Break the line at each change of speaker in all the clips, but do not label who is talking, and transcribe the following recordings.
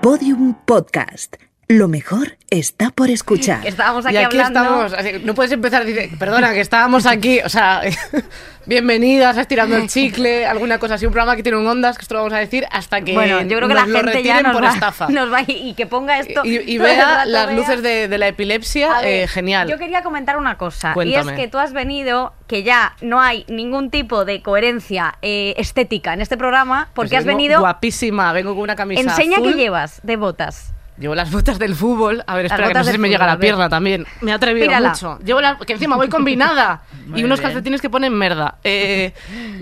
Podium Podcast. Lo mejor está por escuchar.
Estábamos aquí,
y aquí
hablando.
estamos. así, no puedes empezar a decir, perdona, que estábamos aquí. O sea, bienvenidas, estirando el chicle, alguna cosa así. Un programa que tiene un ondas, que esto lo vamos a decir hasta que.
Bueno, yo creo que la
lo
gente ya
retiren
nos
por
va,
estafa.
nos va y, y que ponga esto.
Y, vea
rato,
las
vea.
luces de, de la epilepsia,
ver,
eh, genial.
Yo quería comentar una cosa.
Cuéntame.
Y es que tú has venido, que ya no hay ningún tipo de coherencia eh, estética en este programa, porque
Pues
has venido.
Guapísima, vengo con una camisa.
Enseña
azul.
que llevas de botas.
Llevo las botas del fútbol. A ver,
Las
espera, que no sé si me llega la pierna también. Me ha atrevido mucho. Llevo la- que encima voy combinada. y unos calcetines que ponen merda. Eh,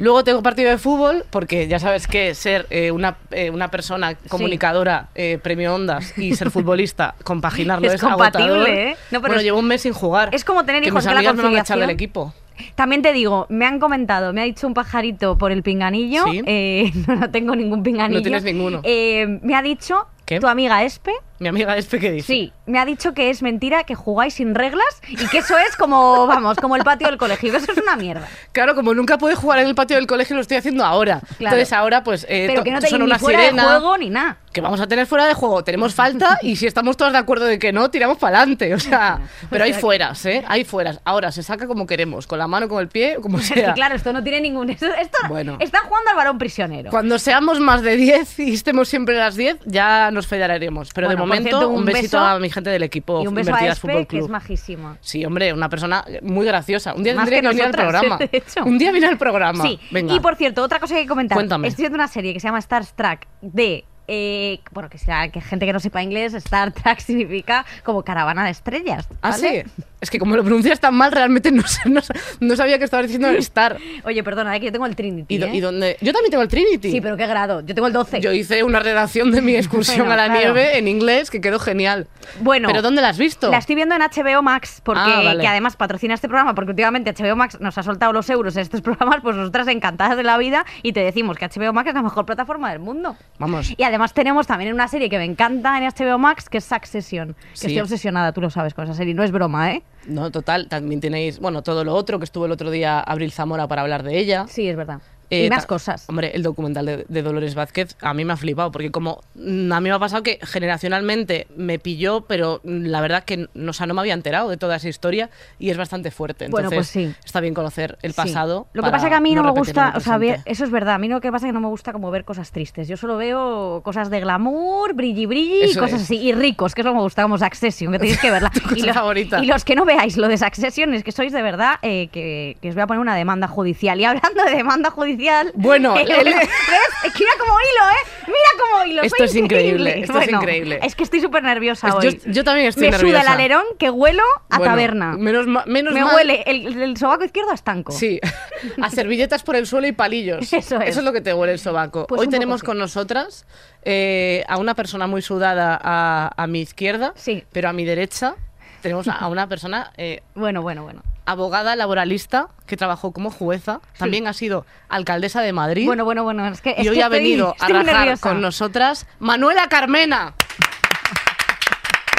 luego tengo partido de fútbol, porque ya sabes que ser eh, una, eh, una persona comunicadora, eh, premio Ondas, y ser futbolista, compaginarlo
Es
es,
compatible,
agotador.
¿eh? No, pero
bueno,
es-
llevo un mes sin jugar.
es como tener
que
hijos,
mis
la
me van a echar del equipo.
También te digo, me han comentado, me ha dicho un pajarito por el pinganillo.
Sí.
eh, no, no tengo ningún pinganillo.
No tienes ninguno.
Eh, me ha dicho
¿Qué?
tu amiga Espe.
Mi amiga Espe, ¿qué dice?
Sí, me ha dicho que es mentira, que jugáis sin reglas y que eso es como, vamos, como el patio del colegio, que eso es una mierda.
Claro, como nunca pude jugar en el patio del colegio, lo estoy haciendo ahora.
Claro.
Entonces ahora, pues, eh,
Pero que no te
son
ni
una
fuera
sirena.
de juego ni nada.
que vamos a tener fuera de juego. Tenemos falta y si estamos todos de acuerdo de que no, tiramos para adelante. O sea, pero hay fueras, ¿eh? Hay fueras. Ahora se saca como queremos, con la mano, con el pie, como
Es que
sea.
claro, esto no tiene ningún... Esto, esto
Bueno.
está jugando al varón prisionero.
Cuando seamos más de 10 y estemos siempre a las 10, ya nos federaremos. Pero
Bueno,
de
por
momento, un,
un
besito
beso
a mi gente del equipo
y un beso a Espe,
Fútbol
que es
Club.
majísima.
Sí, hombre, una persona muy graciosa. Un día
Más
tendría
que
venir al programa. Un día viene al programa.
Sí,
Venga.
y por cierto, otra cosa que hay que comentar.
Cuéntame.
Estoy viendo una serie que se llama Star Trek de... eh, bueno, que sea que gente que no sepa inglés, Star Trek significa como caravana de estrellas.
Ah,
¿vale?
sí. Es que como lo pronuncias tan mal, realmente no, sé- no, no sabía que estabas diciendo Star.
Oye, perdona, eh, que yo tengo el Trinity.
¿Y, do-
¿eh?
y dónde? Yo también tengo el Trinity.
Sí, pero qué grado. Yo tengo el 12.
Yo hice una redacción de mi excursión
Bueno,
a la
claro.
nieve en inglés que quedó genial.
Bueno,
¿Pero dónde la has visto?
La estoy viendo en HBO Max, porque
Ah, vale.
que además patrocina este programa, porque últimamente HBO Max nos ha soltado los euros en estos programas, pues nosotras encantadas de la vida y te decimos que HBO Max es la mejor plataforma del mundo.
Vamos.
Y además tenemos también una serie que me encanta en HBO Max, que es Succession, que
Sí.
estoy obsesionada, tú lo sabes con esa serie, no es broma, ¿eh?
No, total. También tenéis, bueno, todo lo otro que estuvo el otro día Abril Zamora para hablar de ella.
Sí, es verdad.
Eh,
y más cosas.
Hombre, el documental de, de Dolores Vázquez a mí me ha flipado, porque como mm, a mí me ha pasado que generacionalmente me pilló, pero mm, la verdad que no, o sea, no me había enterado de toda esa historia y es bastante fuerte.
Bueno,
Entonces,
pues sí.
está bien conocer el
Sí.
pasado.
Lo que pasa es que a mí no, me
repetirlo en
gusta, o sea, ver- eso es verdad, a mí lo que pasa es que no me gusta como ver cosas tristes. Yo solo veo cosas de glamour, brilli brilli,
Eso
cosas
es.
así, y ricos, que eso me gusta, como Succession, que tenéis que verla. Y, lo-
favorita.
y los que no veáis lo de Succession es que sois de verdad eh, que, que os voy a poner una demanda judicial. Y hablando de demanda judicial...
Bueno,
eh, mira como hilo, ¿eh? Mira como hilo.
Esto es increíble, esto es increíble.
Es que estoy súper nerviosa
Es-
hoy.
yo- yo también estoy
Me suda el
nerviosa.
alerón que huelo a
Bueno,
taberna.
Menos, menos
Me
mal-
huele el, el sobaco izquierdo a estanco.
Sí, a servilletas por el suelo y palillos.
Eso es.
Eso es lo que te huele el sobaco.
Pues
Hoy tenemos
sí.
con nosotras eh, a una persona muy sudada a, a mi izquierda,
Sí.
pero a mi derecha tenemos a, a una persona eh,
Bueno, bueno, bueno.
Abogada laboralista que trabajó como jueza, también ha sido alcaldesa de Madrid
Bueno, bueno, bueno. Es que, es
y hoy
que
ha
estoy-
venido a rajar
nerviosa.
con nosotras Manuela Carmena.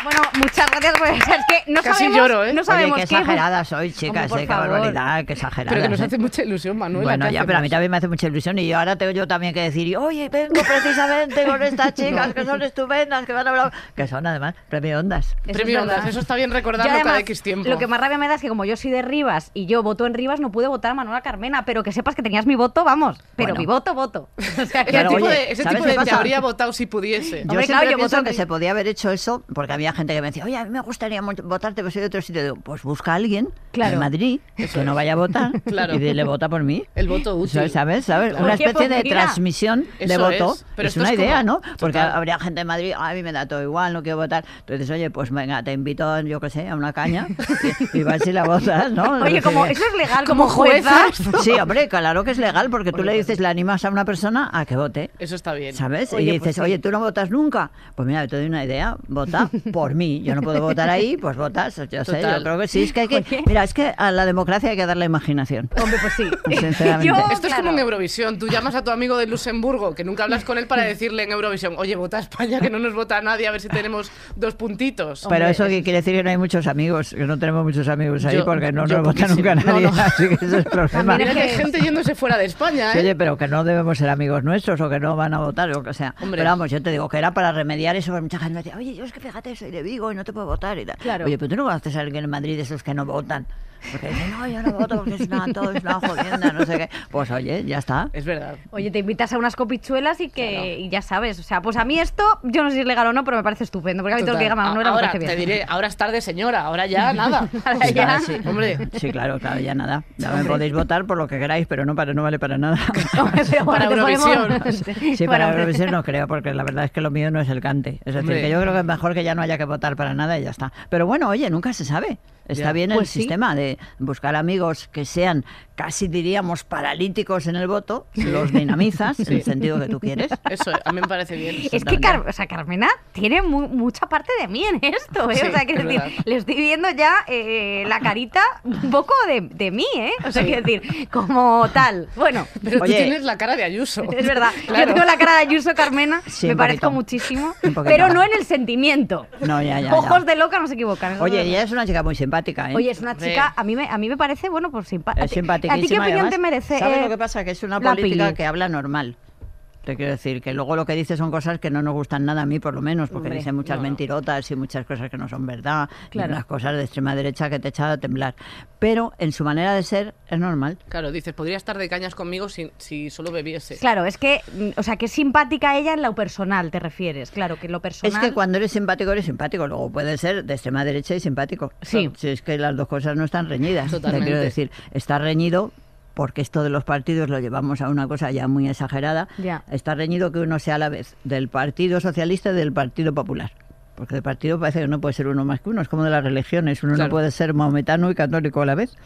Bueno, muchas gracias por Es que no
Casi
sabemos,
lloro, ¿eh?
No sabemos
Oye, qué exagerada soy, chicas, eh, qué barbaridad, qué exagerada.
Pero que nos
¿eh?
hace mucha ilusión, Manuela.
Bueno,
¿qué
ya, pero a mí también me hace mucha ilusión y yo ahora tengo yo también que decir, oye, vengo precisamente con estas chicas que son estupendas, que van a hablar, que son además premio Ondas.
Eso
Premio. Ondas, eso está bien recordarlo
además,
cada X tiempo.
Lo que más rabia me da es que como yo soy de Rivas y yo voto en Rivas, no pude votar a Manuela Carmena, pero que sepas que tenías mi voto, vamos. Pero
Bueno.
mi voto, voto. O sea, que-
Ese tipo
oye,
de, ese
¿sabes
tipo
qué
de te habría votado si pudiese.
Yo
Hombre,
siempre
claro, yo
pienso
voto
que se podía haber hecho eso, porque había gente que me decía, oye, a mí me gustaría votarte, pero soy de otro sitio. Digo, pues busca a alguien
Claro.
en Madrid que no vaya a votar
Claro.
y dile, vota por mí.
El voto útil.
¿Sabes? ¿Sabes?
Claro.
Una
Oye,
especie
pues
de transmisión de
Eso
voto.
es, pero
es una
es
idea,
como-
¿no? Porque
Total.
habría gente en Madrid, a mí me da todo igual, no quiero votar. Entonces, oye, pues venga, te invito, yo qué sé, a una caña y, y vas y la votas, ¿no?
Oye, como eso es legal
Como
jueza.
Sí, hombre, claro que es legal, porque tú le dices, le animas a una persona a que vote.
Eso está bien.
¿Sabes?
Oye,
y
pues
dices,
sí.
oye, ¿tú no votas nunca? Pues mira, te doy una idea, vota por mí. Yo no puedo votar ahí, pues votas. Yo sé,
Total.
yo creo que sí. Es que hay que, mira, es que a la democracia hay que darle imaginación.
Hombre, pues sí.
Sinceramente.
Yo,
Esto es
claro.
como en Eurovisión. Tú llamas a tu amigo de Luxemburgo, que nunca hablas con él, para decirle en Eurovisión, oye, vota a España, que no nos vota a nadie, a ver si tenemos dos puntitos.
Pero
Hombre,
eso
es-
que quiere decir que no hay muchos amigos, que no tenemos muchos amigos ahí
Yo-
porque no nos vota nunca
No,
nadie.
no.
Así que ese es el problema.
También
Mira
es
que hay gente yéndose fuera de España,
Sí,
¿eh?
Oye, pero que no debemos ser amigos nuestros o que no van a votar o lo que sea.
Hombre.
Pero vamos, yo te digo que era para remediar eso. porque Mucha gente me decía, oye, yo es que fíjate, soy de Vigo y no te puedo votar y.
Claro.
Oye, pero tú no conoces a alguien en Madrid de esos que no votan. Porque dicen, no, yo no voto porque es una, todo es una jodienda, no sé qué. Pues oye, ya está.
Es verdad.
Oye, te invitas a unas copichuelas y que y ya sabes. O sea, pues a mí esto, yo no sé si es legal o no, pero me parece estupendo. Porque a mí todo lo que diga me
ahora,
parece
te
bien.
diré, ahora es tarde, señora, ahora ya nada.
Ahora
sí.
Hombre,
Sí, claro, claro, ya nada. Ya me podéis votar por lo que queráis, pero no, para, no vale para nada.
Hombre, pero
Para Eurovisión.
Sí,
Bueno,
para
hombre.
Eurovisión no creo, porque la verdad es que lo mío no es el cante. Es decir,
Hombre.
que yo creo que es mejor que ya no haya que votar para nada y ya está. Pero bueno, oye, nunca se sabe. Está
Ya.
bien el
Pues sí.
sistema de buscar amigos que sean casi diríamos paralíticos en el voto, los dinamizas en el sentido que tú quieres.
eso a mí me parece bien.
Es que Car- o sea, Carmena tiene mu- mucha parte de mí en esto, ¿eh?
Sí,
o sea, quiero
es
decir, le estoy viendo ya eh, la carita un poco de, de mí, ¿eh? O sea,
Sí.
quiero decir, como tal. Bueno,
Pero
Oye.
tú tienes la cara de Ayuso.
es verdad.
Claro.
Yo tengo la cara de Ayuso Carmena,
Sí,
me parezco
poquito.
muchísimo, pero no en el sentimiento.
No, ya, ya. ya.
Ojos de loca no se equivocan.
Oye, ella es una chica muy simpática, ¿eh?
Oye, es una chica, a mí me, a mí me parece, bueno, pues simpática.
es simpaticísima.
¿A ti qué opinión
además,
te merece?
¿Sabes
eh,
lo que pasa? Que es una política
Pili?
que habla normal. Te quiero decir que luego lo que dice son cosas que no nos gustan nada a mí, por lo menos, porque
Hombre,
dice muchas
no, no.
mentirotas y muchas cosas que no son verdad,
Claro.
y unas cosas de extrema derecha que te echan a temblar. Pero en su manera de ser es normal.
Claro, dices, podría estar de cañas conmigo si, si solo bebiese.
Claro, es que, mm, o sea, que es simpática ella en lo personal, te refieres. Claro, que en lo personal.
Es que cuando eres simpático, eres simpático. Luego puede ser de extrema derecha y simpático.
Sí.
Si es que las dos cosas no están reñidas. Te
Totalmente.
quiero decir, está reñido porque esto de los partidos lo llevamos a una cosa ya muy exagerada.
Ya.
Está reñido que uno sea a la vez del Partido Socialista y del Partido Popular. Porque del partido parece que no puede ser uno más que uno. Es como de las religiones. Uno
Claro.
no puede ser maometano y católico a la vez.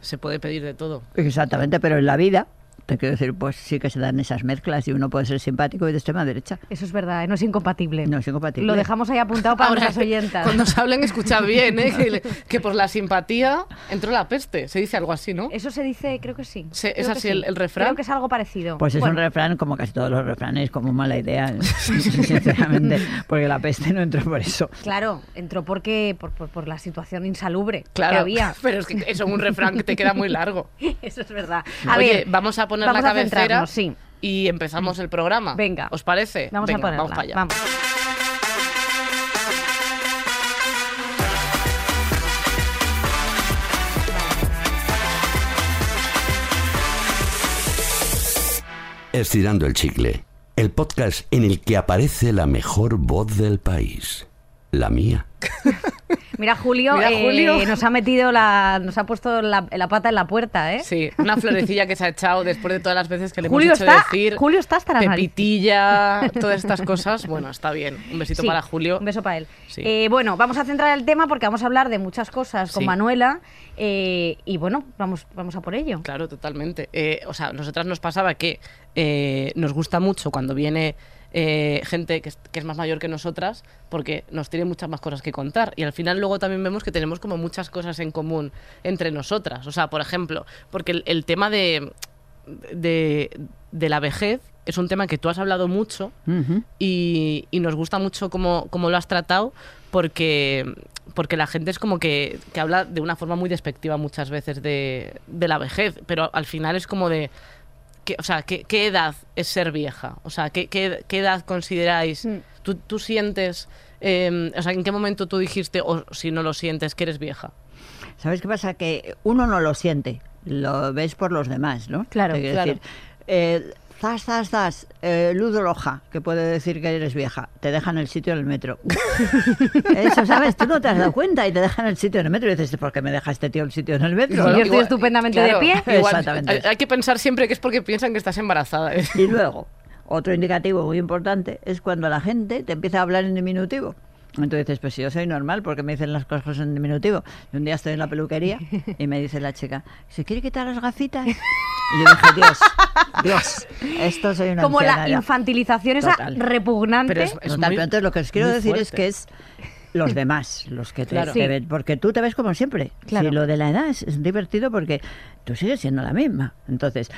Se puede pedir de todo.
Exactamente, pero en la vida, te quiero decir, pues sí que se dan esas mezclas y uno puede ser simpático y de extrema derecha.
Eso es verdad, ¿eh? no es incompatible.
No es incompatible.
Lo dejamos ahí apuntado para nuestras oyentas.
cuando os hablen, escuchad bien, ¿eh? que, que por la simpatía entró la peste. Se dice algo así, ¿no?
Eso se dice, creo que sí.
Se-
Creo
¿es
que
así el- el refrán?
Creo que es algo parecido.
Pues es un refrán, como casi todos los refranes, como mala idea, sinceramente, porque la peste no entró por eso.
Claro, entró porque por, por, por la situación insalubre
Claro,
que había.
pero es que eso es un refrán que te queda muy largo.
Eso es verdad. A
Oye,
ver,
vamos a poner
vamos
la
a
cabecera
centrarnos, sí.
y empezamos el programa.
Venga.
¿Os parece?
Vamos
Venga,
a ponerla.
Vamos para allá.
Vamos.
Estirando el chicle, el podcast en el que aparece la mejor voz del país, la mía.
Mira, Julio,
Mira,
eh, nos ha metido la, nos ha puesto la, la pata en la puerta, ¿eh?
Sí, una florecilla que se ha echado después de todas las veces que le
Julio
hemos hecho
está-
decir.
Julio está hasta narices.
Pepitilla, todas estas cosas. Bueno, está bien. Un besito
Sí,
para Julio.
Un beso para él.
Sí.
Eh, bueno, vamos a centrar el tema porque vamos a hablar de muchas cosas con
Sí.
Manuela eh, y bueno, vamos, vamos a por ello.
Claro, totalmente. O sea, a nosotras nos pasaba que nos gusta mucho cuando viene eh, gente que es, que es más mayor que nosotras porque nos tiene muchas más cosas que contar. Y al final luego también vemos que tenemos como muchas cosas en común entre nosotras. O sea, por ejemplo, porque el, el tema de, de, de la vejez es un tema que tú has hablado mucho y, y nos gusta mucho cómo, cómo lo has tratado porque, porque la gente es como que, que habla de una forma muy despectiva muchas veces de, de la vejez, pero al final es como de... Que, o sea, ¿qué, qué edad es ser vieja? O sea, ¿qué, qué, qué edad consideráis?
Mm.
¿Tú, tú sientes... eh, o sea, ¿en qué momento tú dijiste, o si no lo sientes, que eres vieja?
¿Sabes qué pasa? Que uno no lo siente, lo ves por los demás, ¿no?
Claro,
claro.
decir, eh, zas, zas, zas, eh, luz roja, que puede decir que eres vieja, te dejan el sitio en el metro. Eso, ¿sabes? Tú no te has dado cuenta y te dejan el sitio en el metro y dices, ¿por qué me deja este tío el sitio en el metro?
Sí,
no?
yo estoy estupendamente de pie.
igual,
Exactamente.
hay, hay que pensar siempre que es porque piensan que estás embarazada. ¿eh?
Y luego, otro indicativo muy importante es cuando la gente te empieza a hablar en diminutivo. Entonces dices, pues si yo soy normal, porque me dicen las cosas en diminutivo? Y un día estoy en la peluquería y me dice la chica, ¿se quiere quitar las gafitas? Y yo dije, Dios, Dios, esto soy una
Como la
anciana ya".
infantilización esa repugnante.
Pero es-
Total,
muy-
pero entonces lo que os quiero decir es que es los demás, los que te,
Claro.
te
Sí.
ven, porque tú te ves como siempre.
Claro.
Si lo de la edad es, es divertido porque tú sigues siendo la misma. Entonces,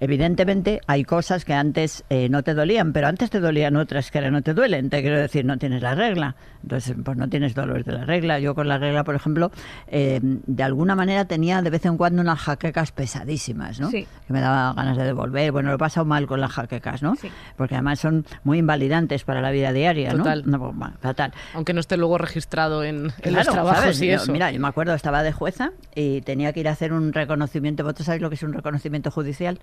evidentemente hay cosas que antes eh, no te dolían, pero antes te dolían otras que ahora no te duelen. Te quiero decir, no tienes la regla. Entonces, pues no tienes dolores de la regla. Yo con la regla, por ejemplo, eh, de alguna manera tenía de vez en cuando unas jaquecas pesadísimas, ¿no?
Sí.
Que me daba ganas de devolver. Bueno, lo he pasado mal con las jaquecas, ¿no?
Sí.
Porque además son muy invalidantes para la vida diaria, ¿no?
Total.
No, pues, bueno, fatal.
Aunque no esté luego registrado en, en
Claro,
los trabajos
¿sabes?
y
Yo-
eso.
Mira, yo me acuerdo, estaba de jueza y tenía que ir a hacer un reconocimiento. ¿Vosotros sabéis lo que es un reconocimiento judicial?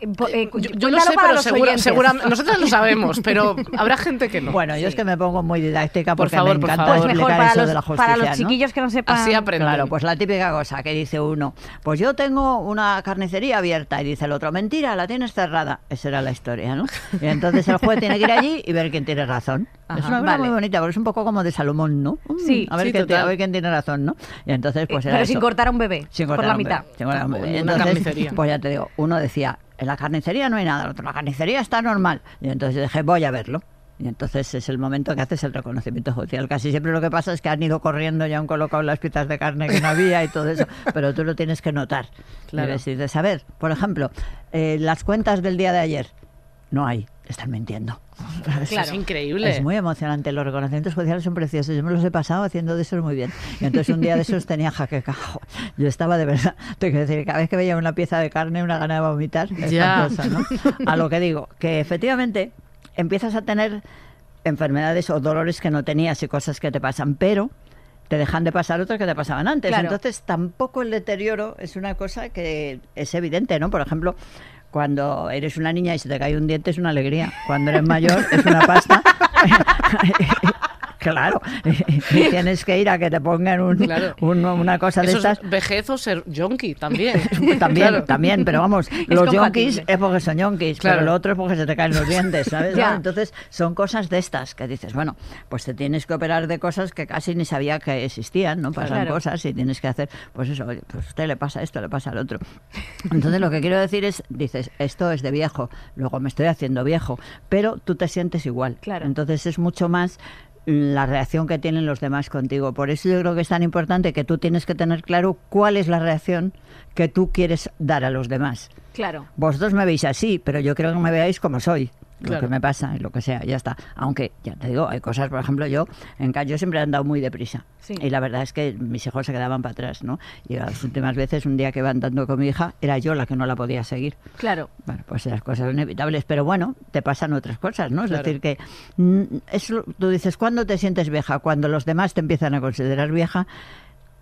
Eh, po- eh,
yo, yo lo sé,
para
pero
los
segura, segura- nosotros lo sabemos, pero habrá gente que no.
Bueno, yo es que me pongo muy didáctica
Por
porque
favor,
me
por
encanta
favor.
Pues mejor
explicar
para
eso
los,
de la justicia,
para los
¿no?
chiquillos que no sepan.
Así aprenden.
Claro, pues la típica cosa que dice uno, pues yo tengo una carnicería abierta y dice el otro, mentira, la tienes cerrada. Esa era la historia, ¿no? Y entonces el juez tiene que ir allí y ver quién tiene razón.
Ajá,
es una cosa
vale.
muy bonita, porque es un poco como de Salomón, ¿no? Mm,
Sí,
a ver,
sí,
quién,
total.
a ver quién tiene razón, ¿no? Y entonces, pues
Eh,
era
pero sin cortar a un bebé.
Sin
por
cortar
la
un bebé,
mitad.
sin cortar un bebé.
Una
Entonces,
carnicería.
Pues ya te digo, uno decía, en la carnicería no hay nada, la carnicería está normal. Y entonces dije, voy a verlo. Y entonces es el momento que haces el reconocimiento judicial. Casi siempre lo que pasa es que han ido corriendo y han colocado las piezas de carne que no había y todo eso, pero tú lo tienes que notar.
Claro.
Debes ir de saber, por ejemplo, eh, las cuentas del día de ayer. No hay, están mintiendo.
Claro.
es increíble.
Es muy emocionante. Los reconocimientos judiciales son preciosos. Yo me los he pasado haciendo de esos muy bien. Y entonces un día de esos tenía jaqueca. Yo estaba de verdad. Te quiero decir, cada vez que veía una pieza de carne, una gana de vomitar.
Ya.
espantosa, ¿no? A lo que digo, que efectivamente empiezas a tener enfermedades o dolores que no tenías y cosas que te pasan, pero te dejan de pasar otras que te pasaban antes.
Claro.
Entonces tampoco el deterioro es una cosa que es evidente, ¿no? Por ejemplo, cuando eres una niña y se te cae un diente es una alegría. Cuando eres mayor es una pasta. claro. Y tienes que ir a que te pongan un-
Claro.
un- una cosa de
Eso
estas.
es vejez o ser yonki también.
También,
Claro.
también, pero vamos, los yonkis es porque son yonkis,
Claro.
pero lo otro es porque se te caen los dientes, ¿sabes? Entonces, son cosas de estas que dices, bueno, pues te tienes que operar de cosas que casi ni sabía que existían, ¿no? Pasan cosas y tienes que hacer, pues eso, oye, pues a usted le pasa esto, le pasa al otro. Entonces, lo que quiero decir es, dices, esto es de viejo, luego me estoy haciendo viejo, pero tú te sientes igual.
Claro.
Entonces, es mucho más la reacción que tienen los demás contigo. Por eso yo creo que es tan importante que tú tienes que tener claro cuál es la reacción que tú quieres dar a los demás.
Claro.
Vosotros me veis así, pero yo creo que me veáis como soy. Lo
Claro.
que me pasa lo que sea, ya está. Aunque, ya te digo, hay cosas, por ejemplo, yo en ca- yo siempre he andado muy deprisa.
Sí.
Y la verdad es que mis hijos se quedaban para atrás, ¿no? Y las últimas veces, un día que iba andando con mi hija, era yo la que no la podía seguir.
Claro.
Bueno, pues las cosas inevitables, pero bueno, te pasan otras cosas, ¿no? Es
Claro.
decir, que mm, eso, tú dices, ¿cuándo te sientes vieja? Cuando los demás te empiezan a considerar vieja,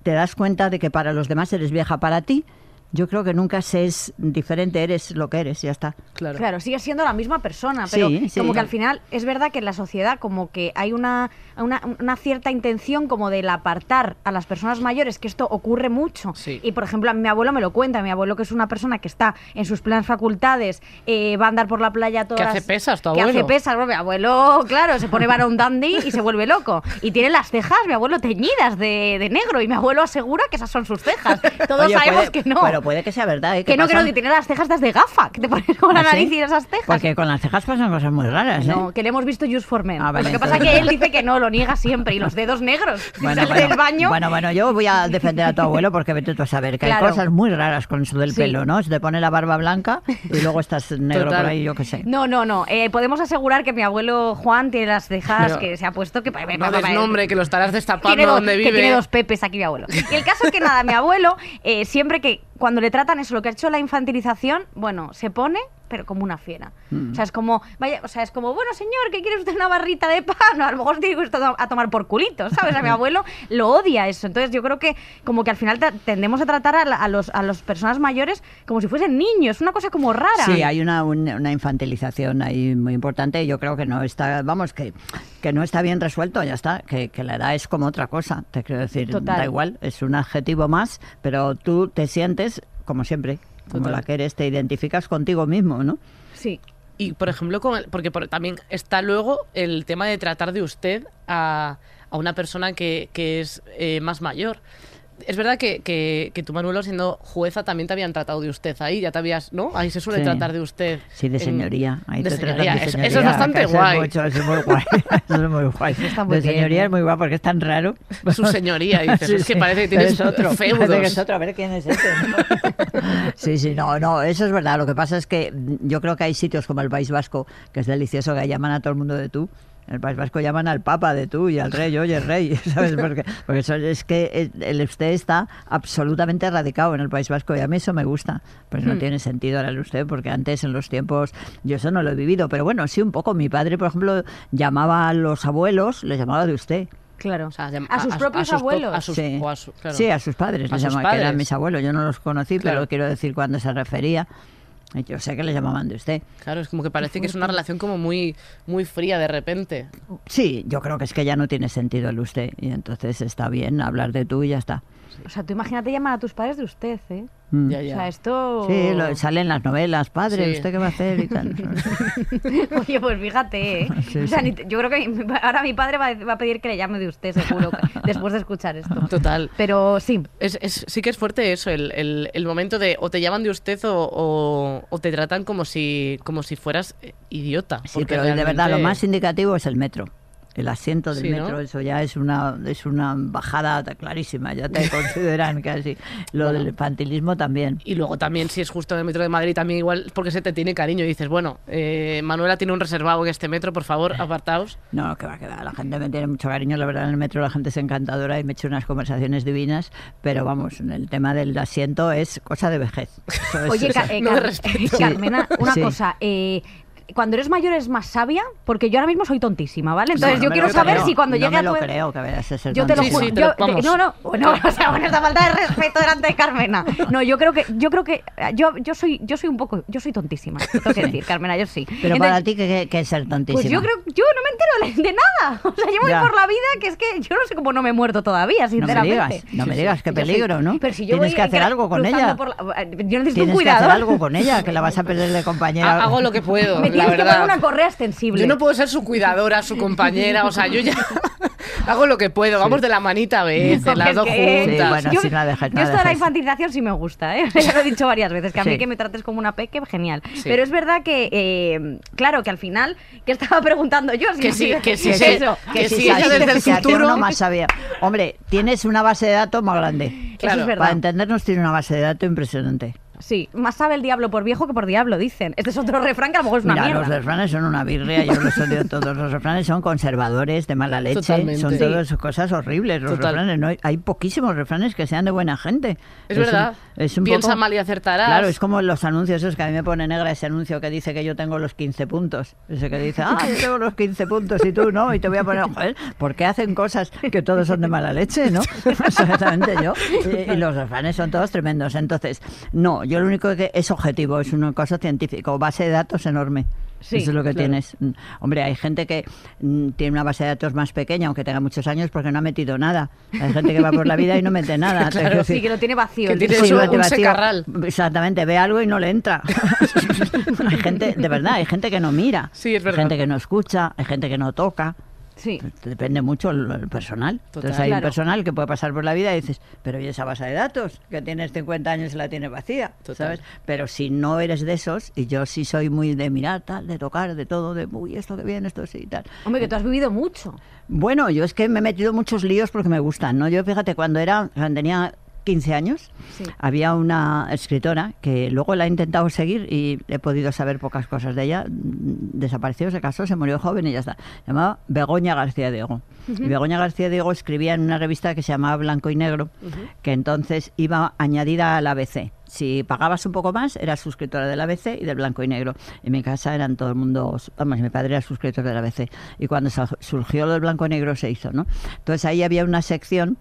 te das cuenta de que para los demás eres vieja. Para ti, yo creo que nunca se es diferente, eres lo que eres, ya está.
Claro.
Claro, sigue siendo la misma persona, pero
Sí, sí.
como que al final es verdad que en la sociedad como que hay una, una, una cierta intención como del apartar a las personas mayores, que esto ocurre mucho.
Sí.
Y por ejemplo, a mi abuelo me lo cuenta, mi abuelo que es una persona que está en sus plenas facultades, eh, va a andar por la playa todas...
hace pesas, tu
Que hace
abuelo.
pesas, bueno, mi abuelo, claro, se pone varón dandy y se vuelve loco. Y tiene las cejas, mi abuelo, teñidas de, de negro y mi abuelo asegura que esas son sus cejas. Todos
Oye,
sabemos
puede-
que no.
Pero puede que sea verdad, ¿eh?
que no, que no,
pasan-
que tiene las cejas desde gafa, que te pones con la
¿Ah, sí?
nariz y esas cejas.
Porque con las cejas pasan cosas muy raras, ¿eh?
No, que le hemos visto Just for Men.
Ah, vale,
lo que pasa es que él dice que no, lo niega siempre. Y los dedos negros.
Bueno,
sale
bueno,
del baño.
bueno, bueno, yo voy a defender a tu abuelo porque vete tú a saber que
Claro.
hay cosas muy raras con eso del
Sí.
pelo, ¿no? Se te pone la barba blanca y luego estás negro
Total.
por ahí, yo qué sé.
No, no, no. Eh, podemos asegurar que mi abuelo Juan tiene las cejas
Pero-
que se ha puesto que
No des nombre, que lo estarás destapando donde
que
vive.
tiene dos pepes aquí mi abuelo. Y el caso es que nada, mi abuelo, eh, siempre que cuando le tratan eso, lo que ha hecho la infantilización, bueno, se pone, pero como una fiera.
Mm.
O sea, es como, vaya, o sea, es como, bueno, señor, ¿qué quiere usted una barrita de pan? A lo mejor tiene que usted a tomar por culito, ¿sabes? A mi abuelo lo odia eso. Entonces yo creo que como que al final tendemos a tratar a, la- a los a las personas mayores como si fuesen niños, una cosa como rara.
Sí, hay una, un- una infantilización ahí muy importante y yo creo que no está, vamos, que, que no está bien resuelto, ya está, que, que la edad es como otra cosa, te quiero decir,
Total.
da igual, es un adjetivo más, pero tú te sientes como siempre, como la que eres, te identificas contigo mismo, ¿no?
Sí.
Y por ejemplo, con el- porque por- también está luego el tema de tratar de usted a, a una persona que, que es eh, más mayor. Es verdad que, que, que tú, Manuelo, siendo jueza, también te habían tratado de usted ahí, ya te habías, ¿no? Ahí se suele
Sí.
tratar de usted.
Sí, de señoría. Ahí
de
te tratan
señoría.
de
Eso-
señoría,
Eso es bastante
que eso es
guay.
mucho, eso es muy guay. Eso es muy guay.
está muy
de
bien,
señoría
¿eh?
es muy guay porque es tan raro.
Su señoría, dices, es que parece que
pero
tienes
es otro,
feudos.
parece que es otro, a ver quién es este. sí, sí, no, no, eso es verdad. Lo que pasa es que yo creo que hay sitios como el País Vasco, que es delicioso, que llaman a todo el mundo de tú. En el País Vasco llaman al Papa de tú y al Rey, oye, Rey, ¿sabes? Porque, porque eso es que el, usted está absolutamente radicado en el País Vasco y a mí eso me gusta. Pues no tiene sentido ahora el usted, porque antes en los tiempos, yo eso no lo he vivido, pero bueno, sí un poco. Mi padre, por ejemplo, llamaba a los abuelos, les llamaba de usted.
Claro.
O sea, llam-
a sus propios abuelos.
a sus-
Sí.
o a su- claro.
Sí, a sus padres,
A
les
sus
llamaba, que eran mis abuelos. Yo no los conocí,
Claro.
pero quiero decir cuando se refería. Yo sé que le llamaban de usted.
Claro, es como que parece que es una relación como muy, muy fría de repente.
Sí, yo creo que es que ya no tiene sentido el usted. Y entonces está bien hablar de tú y ya está.
O sea, tú imagínate llamar a tus padres de usted, ¿eh?
Mm.
Ya,
O
ya.
sea, esto...
Sí, lo, salen las novelas, padre,
Sí.
¿usted qué va a hacer? Y tal.
Oye, pues fíjate, ¿eh?
Sí,
o sea,
sí.
ni te- yo creo que mi- ahora mi padre va, a- va a pedir que le llame de usted, seguro, después de escuchar esto.
Total.
Pero sí,
Es, es- sí que es fuerte eso, el, el- el momento de o te llaman de usted o, o- o te tratan como si, como si fueras eh, idiota.
Sí, pero de verdad lo más indicativo es el metro. El asiento del
Sí, ¿no?
metro, eso ya es una es una bajada clarísima, ya te consideran casi. Lo del infantilismo también.
Y luego también, si es justo en el metro de Madrid, también igual porque se te tiene cariño y dices, bueno, eh, Manuela tiene un reservado en este metro, por favor, apartaos.
No, que va a quedar. La gente me tiene mucho cariño. La verdad, en el metro la gente es encantadora y me he hecho unas conversaciones divinas. Pero vamos, el tema del asiento es cosa de vejez. Eso es-
Oye,
eso-
Ca- eh,
no
Car-
respeto.
Carmena, una
Sí.
cosa. eh, cuando eres mayor eres más sabia, porque yo ahora mismo soy tontísima, ¿vale? Entonces
No, no
yo quiero
lo
saber
creo.
si cuando
no
llegue
me
a
lo
tu edad-
creo que vayas a ser
Yo te lo juro.
sí, te
yo-
lo- vamos.
no, no, no, o sea, con esta falta de respeto delante de Carmena. No, yo creo que, yo creo que, yo, yo soy, yo soy un poco, yo soy tontísima. Lo tengo que decir, Carmena, yo sí.
Pero
Entonces,
para ti, ¿qué, es ser tontísima?
Pues yo creo, yo no me entero de nada. O sea, yo voy
Ya.
por la vida que es que yo no sé cómo no me he muerto todavía,
No me
sinceramente.
digas, no me digas, qué
soy-
peligro, ¿no?
Pero si yo
Tienes
voy
que hacer algo con ella.
por la- yo necesito un
Tienes que hacer algo con ella, que la vas a perder de compañera.
Ha- Hago lo que puedo,
Me
la
tienes que
verdad.
poner una correa extensible.
Yo no puedo ser su cuidadora, su compañera, o sea, yo ya hago lo que puedo, vamos de la manita a veces,
Porque
las dos
que-
juntas.
Sí, bueno,
yo,
sí, no la dejes, no
yo esto de la infantilización sí me gusta, ¿eh? ya lo he dicho varias veces, que a mí que me trates como una peque, genial.
Sí.
Pero es verdad que, eh, claro, que al final, ¿qué estaba preguntando yo? Si
Que
no
sí, que sí,
¿qué es
sí.
eso?
Que
si
sí, ella
sabes
desde el
que
futuro-
uno más sabía. Hombre, tienes una base de datos más grande.
Eso
Claro,
es verdad.
Para entendernos tiene una base de datos impresionante.
Sí, más sabe el diablo por viejo que por diablo, dicen. Este es otro refrán que a lo mejor es una
Mira,
mierda.
los refranes son una birria, yo los odio todos. Los refranes son conservadores, de mala leche,
Totalmente.
son
Sí.
todas cosas horribles. Los
Total.
refranes, no hay, hay poquísimos refranes que sean de buena gente.
Es verdad.
un- es un
Piensa
poco-
mal y acertarás.
Claro, es como los anuncios esos que a mí me pone negra ese anuncio que dice que yo tengo los 15 puntos. Ese que dice, ah, yo tengo los 15 puntos y tú no, y te voy a poner, joder, ¿por qué hacen cosas que todos son de mala leche, no? Exactamente yo. Y, y los refranes son todos tremendos. Entonces, no, yo lo único que es objetivo, es una cosa científica, base de datos enorme.
Sí,
Eso es lo que
claro.
tienes. Mm, Hombre, hay gente que mm, tiene una base de datos más pequeña, aunque tenga muchos años, porque no ha metido nada. Hay gente que va por la vida y no mete nada.
Claro,
Sí, que lo tiene vacío.
Que tiene
duro.
mete
un
vacío.
secarral.
Exactamente, ve algo y no le entra. hay gente, de verdad, hay gente que no mira.
Sí, es verdad.
Hay gente que no escucha, hay gente que no toca.
Sí.
Depende mucho el, el personal.
Total.
Entonces hay
Claro.
un personal que puede pasar por la vida y dices, pero ¿y esa base de datos? Que tienes 50 años y la tienes vacía,
Total.
¿sabes? Pero si no eres de esos, y yo sí soy muy de mirar, tal, de tocar, de todo, de, uy, esto que bien, esto sí, y tal.
Hombre, que tú has vivido mucho.
Bueno, yo es que me he metido muchos líos porque me gustan, ¿no? Yo, fíjate, cuando era, cuando tenía 15 años,
Sí.
había una escritora que luego la he intentado seguir y he podido saber pocas cosas de ella. Desapareció, se casó, se murió joven y ya está. Se llamaba Begoña García Diego. Y Begoña García Diego escribía en una revista que se llamaba Blanco y Negro, que entonces iba añadida al ABC. Si pagabas un poco más, eras suscriptora del ABC y del Blanco y Negro. En mi casa eran todo el mundo, vamos, mi padre era suscriptor del ABC. Y cuando surgió lo del Blanco y Negro se hizo, ¿no? Entonces ahí había una sección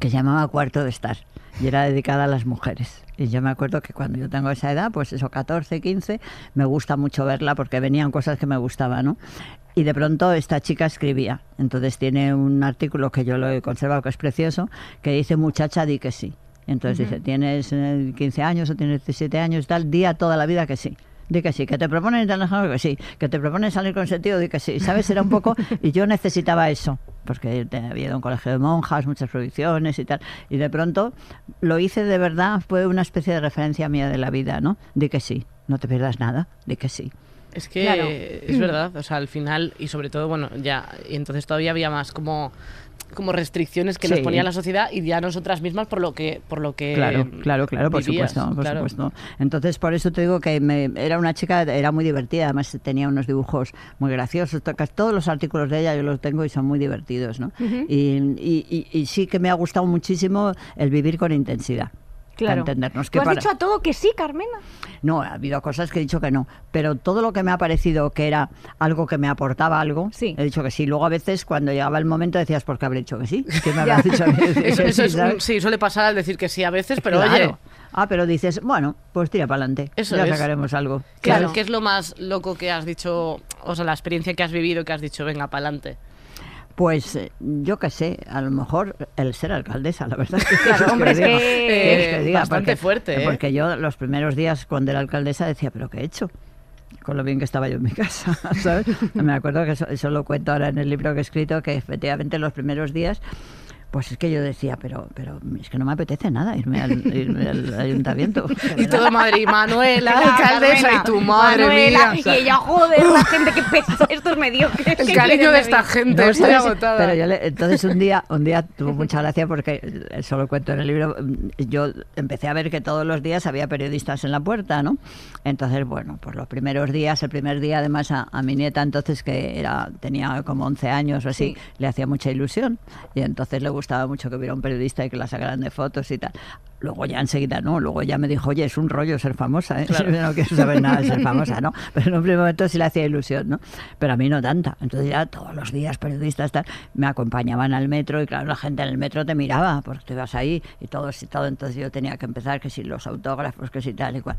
que se llamaba Cuarto de Estar y era dedicada a las mujeres. Y yo me acuerdo que cuando yo tengo esa edad, pues eso, 14, 15, me gusta mucho verla porque venían cosas que me gustaban, ¿no? Y de pronto esta chica escribía. Entonces tiene un artículo que yo lo he conservado, que es precioso, que dice, muchacha, di que sí. Entonces dice, tienes eh, 15 años o tienes 17 años, tal, día toda la vida que sí. Di que sí, que te proponen internacional, que sí, que te proponen salir con sentido, di que sí, ¿sabes? Era un poco, y yo necesitaba eso, porque había ido a un colegio de monjas, muchas prohibiciones y tal, y de pronto lo hice de verdad, fue una especie de referencia mía de la vida, ¿no? Di que sí, no te pierdas nada, di que sí.
Es que
Claro.
es verdad, o sea, al final, y sobre todo, bueno, ya, y entonces todavía había más como como restricciones que nos ponía la sociedad y ya nosotras mismas por lo que por lo que
Claro, claro, claro, por
vivías,
supuesto, por
claro.
supuesto. Entonces, por eso te digo que me- era una chica, era muy divertida, además tenía unos dibujos muy graciosos, todos los artículos de ella yo los tengo y son muy divertidos, ¿no? y, y- y- y sí que me ha gustado muchísimo el vivir con intensidad.
Claro.
Para entendernos
Tú
que
has
para-
dicho a todo que sí, Carmena.
No, ha habido cosas que he dicho que no, pero todo lo que me ha parecido que era algo que me aportaba algo,
Sí.
he dicho que sí. Luego a veces cuando llegaba el momento decías, ¿por qué habré dicho que sí? ¿Qué me habrás dicho
Eso, eso
sí,
es, sí, suele pasar al decir que sí a veces, pero
Claro.
oye,
Ah, pero dices, bueno, pues tira para adelante.
Eso
ya
es.
sacaremos algo.
¿qué, es-
Claro.
qué es lo más loco que has dicho, o sea, la experiencia que has vivido que has dicho, venga, para adelante?
Pues eh, yo qué sé, a lo mejor el ser alcaldesa, la verdad. ¿Qué
Claro,
quieres
hombre, es
diga?
que-
¿Qué quieres que diga?
Bastante
Porque-
fuerte, ¿eh?
Porque yo los primeros días cuando era alcaldesa decía, ¿pero qué he hecho? Con lo bien que estaba yo en mi casa, ¿sabes? Me acuerdo que eso, eso lo cuento ahora en el libro que he escrito, que efectivamente los primeros días pues es que yo decía, pero, pero es que no me apetece nada irme al, irme al ayuntamiento.
Y todo Madrid, Manuela,
Claro,
alcaldesa,
Carmena,
y tu madre
Manuela,
mía.
Y ella, joder, la gente que pesa, estos mediocres.
El
¿qué
cariño de esta gente,
No,
estoy agotada.
Pero yo le- entonces un día, un día tuvo mucha gracia porque eso lo cuento en el libro. Yo empecé a ver que todos los días había periodistas en la puerta, ¿no? Entonces, bueno, pues los primeros días, el primer día además a, a mi nieta entonces que era tenía como 11 años o así,
Sí.
le hacía mucha ilusión y entonces le gustaba mucho que hubiera un periodista y que la sacaran de fotos y tal. Luego ya enseguida no, luego ya me dijo, oye, es un rollo ser famosa, ¿eh?
Claro.
No quiero saber nada de ser famosa, ¿no? Pero en un primer momento sí le hacía ilusión, ¿no? Pero a mí no tanta. Entonces ya todos los días periodistas tal, me acompañaban al metro y claro, la gente en el metro te miraba porque tú ibas ahí y todo y todo. Entonces yo tenía que empezar que si los autógrafos, que si tal y cual.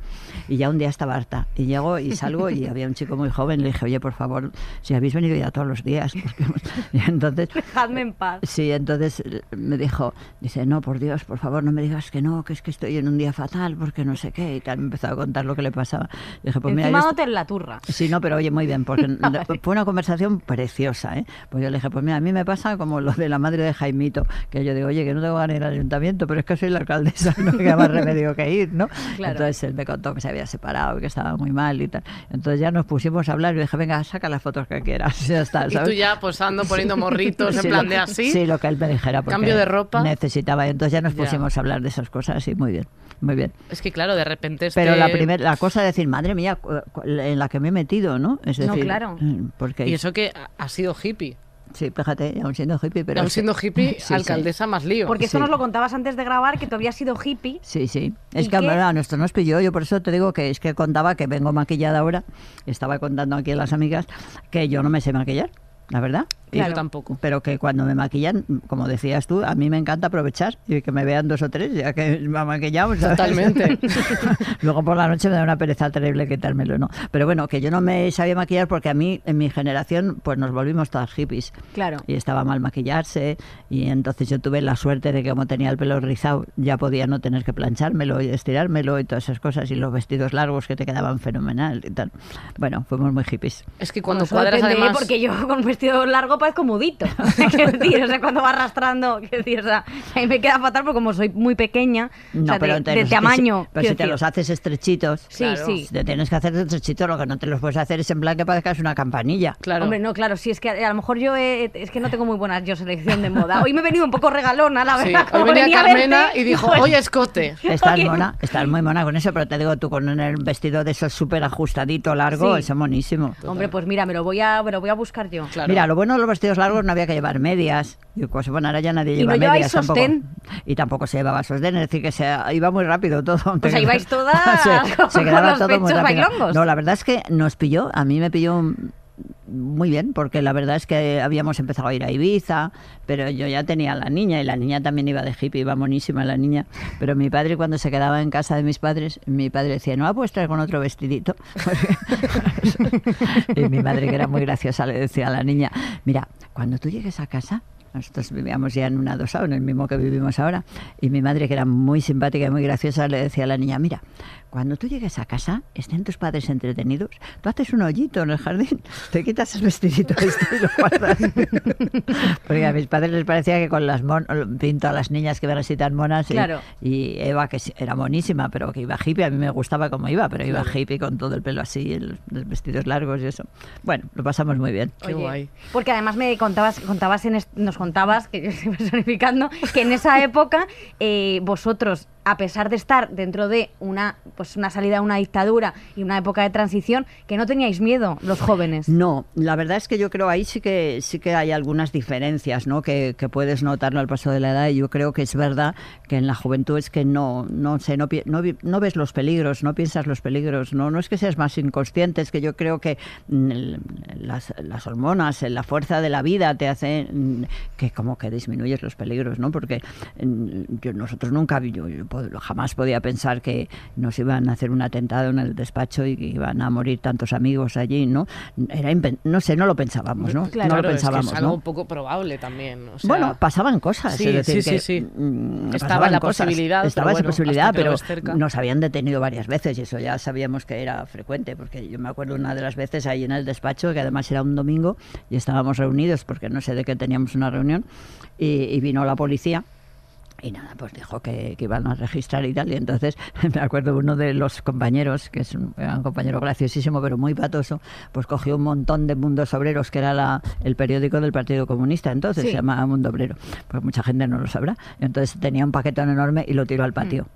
Y ya un día estaba harta y llego y salgo y había un chico muy joven. Le dije, oye, por favor, si habéis venido ya todos los días. porque-". Y entonces
Dejadme en paz.
Sí, entonces me dijo, dice, no, por Dios, por favor, no me digas que no, que es que estoy en un día fatal, porque no sé qué, y tal. Me empezó a contar lo que le pasaba. Y dije, pues mira, yo
en la turra.
Sí, no, pero oye, muy bien, porque fue una conversación preciosa, ¿eh? Pues yo le dije, pues mira, a mí me pasa como lo de la madre de Jaimito, que yo digo, oye, que no tengo ganas de ir al ayuntamiento, pero es que soy la alcaldesa, no me queda más remedio que ir, ¿no?
Claro.
Entonces él me contó que se había separado, y que estaba muy mal y tal. Entonces ya nos pusimos a hablar y le dije, venga, saca las fotos que quieras, ya está,
Y tú ya posando, poniendo morritos, en plan de así.
Sí, lo que él me dijera.
Cambio de ropa.
Necesitaba. Entonces ya nos
Ya.
pusimos a hablar de esas cosas y muy bien, muy bien.
Es que claro, de repente este...
Pero la primera, la cosa de decir, madre mía, en la que me he metido, ¿no? Es
No,
decir,
claro.
mm, Porque,
Y eso que ha sido hippie.
sí, fíjate, aún siendo hippie, pero...
Aún siendo hippie,
Sí, sí.
alcaldesa más lío.
Porque esto
Sí.
nos lo contabas antes de grabar, que tú habías sido hippie.
Sí, sí. Es
¿Y
que
qué?
a nuestro nos pilló, yo por eso te digo que es que contaba que vengo maquillada ahora, estaba contando aquí a las amigas que yo no me sé maquillar, la verdad.
Y
Claro.
yo tampoco.
Pero que cuando me maquillan, como decías tú, a mí me encanta aprovechar y que me vean dos o tres, ya que me ha maquillado. ¿sabes?
Totalmente.
Luego por la noche me da una pereza terrible quitármelo, ¿no? Pero bueno, que yo no me sabía maquillar porque a mí, en mi generación, pues nos volvimos todas hippies.
Claro.
Y estaba mal maquillarse y entonces yo tuve la suerte de que como tenía el pelo rizado ya podía no tener que planchármelo y estirármelo y todas esas cosas y los vestidos largos que te quedaban fenomenal y tal. Bueno, fuimos muy hippies.
Es que cuando
Bueno,
cuadras
¿eh?
además...
Porque yo con vestido largo parezco mudito. quiero decir, o sea, cuando va arrastrando, quiero decir, o sea, a mí me queda fatal porque como soy muy pequeña, o sea, de,
te
de
los-
tamaño.
Pero
quiero
si te
decir.
los haces estrechitos,
Sí,
Claro.
sí.
te tienes que hacer estrechitos, lo que no te los puedes hacer es en plan que parezcas una campanilla.
Claro.
Hombre, no, claro, sí, es que a, a lo mejor yo eh, es que no tengo muy buena yo selección de moda. Hoy me he venido un poco regalona, la
Sí,
verdad.
hoy
como
venía Carmena
verte,
y dijo,
pues,
oye, escote.
Estás
Oye.
mona, estás muy mona con eso, pero te digo tú con el vestido de esos súper ajustadito, largo,
Sí.
eso es monísimo.
Hombre, pues mira, me lo voy a, me lo voy a buscar yo.
Claro.
Mira, lo bueno de los vestidos largos no había que llevar medias. Y pues bueno, ahora ya nadie
Y
lleva
no lleváis
medias tampoco.
sostén.
Y tampoco se llevaba sostén, es decir, que se iba muy rápido todo.
O sea, ibais todas
se, se quedaba todo muy rápido.
bailongos.
No, la verdad es que nos pilló, a mí me pilló mm, muy bien, porque la verdad es que habíamos empezado a ir a Ibiza, pero yo ya tenía a la niña y la niña también iba de hippie, iba monísima la niña. Pero mi padre cuando se quedaba en casa de mis padres, mi padre decía, no, puedes traer con otro vestidito. y mi madre, que era muy graciosa, le decía a la niña, mira, cuando tú llegues a casa, nosotros vivíamos ya en un adosado, en el mismo que vivimos ahora, y mi madre, que era muy simpática y muy graciosa, le decía a la niña, mira, cuando tú llegues a casa, estén tus padres entretenidos, tú haces un hoyito en el jardín, te quitas el vestidito este y lo guardas. Porque a mis padres les parecía que con las mon pinto a las niñas que iban así tan monas y,
Claro.
y Eva, que era monísima, pero que iba hippie, a mí me gustaba como iba, pero iba hippie con todo el pelo así, los vestidos largos y eso. Bueno, lo pasamos muy bien.
Qué guay.
Porque además me contabas, contabas en nos contabas, que yo estoy personificando, que en esa época eh, vosotros, a pesar de estar dentro de una, pues una salida a una dictadura y una época de transición, que no teníais miedo los jóvenes.
No, la verdad es que yo creo ahí sí que sí que hay algunas diferencias, ¿no? Que, puedes notarlo al paso de la edad. Y yo creo que es verdad que en la juventud es que no, no no, no, no ves los peligros, no piensas los peligros, no, no es que seas más inconsciente, es que yo creo que mm, las, las hormonas, la fuerza de la vida te hace mm, que como que disminuyes los peligros, ¿no? Porque mm, nosotros nunca, jamás podía pensar que nos iban a hacer un atentado en el despacho y que iban a morir tantos amigos allí, ¿no? Era no sé, no lo pensábamos, ¿no?
Claro.
no lo
Claro, es que
pensábamos,
es algo
¿no?
poco probable también. o sea,
bueno, pasaban cosas.
sí,
es decir,
sí,
que,
sí, sí.
mm,
Estaba la
cosas.
posibilidad,
Estaba esa
bueno,
posibilidad,
que
pero nos habían detenido varias veces y eso ya sabíamos que era frecuente, porque yo me acuerdo una de las veces ahí en el despacho, que además era un domingo, y estábamos reunidos, porque no sé de qué teníamos una reunión, y, y vino la policía. Y nada, pues dijo que, que iban a registrar y tal. Y entonces me acuerdo uno de los compañeros, que es un, era un compañero graciosísimo, pero muy patoso, pues cogió un montón de Mundos Obreros, que era la, el periódico del Partido Comunista. Entonces
Sí.
se llamaba Mundo Obrero. Pues mucha gente no lo sabrá. Entonces tenía un paquetón enorme y lo tiró al patio.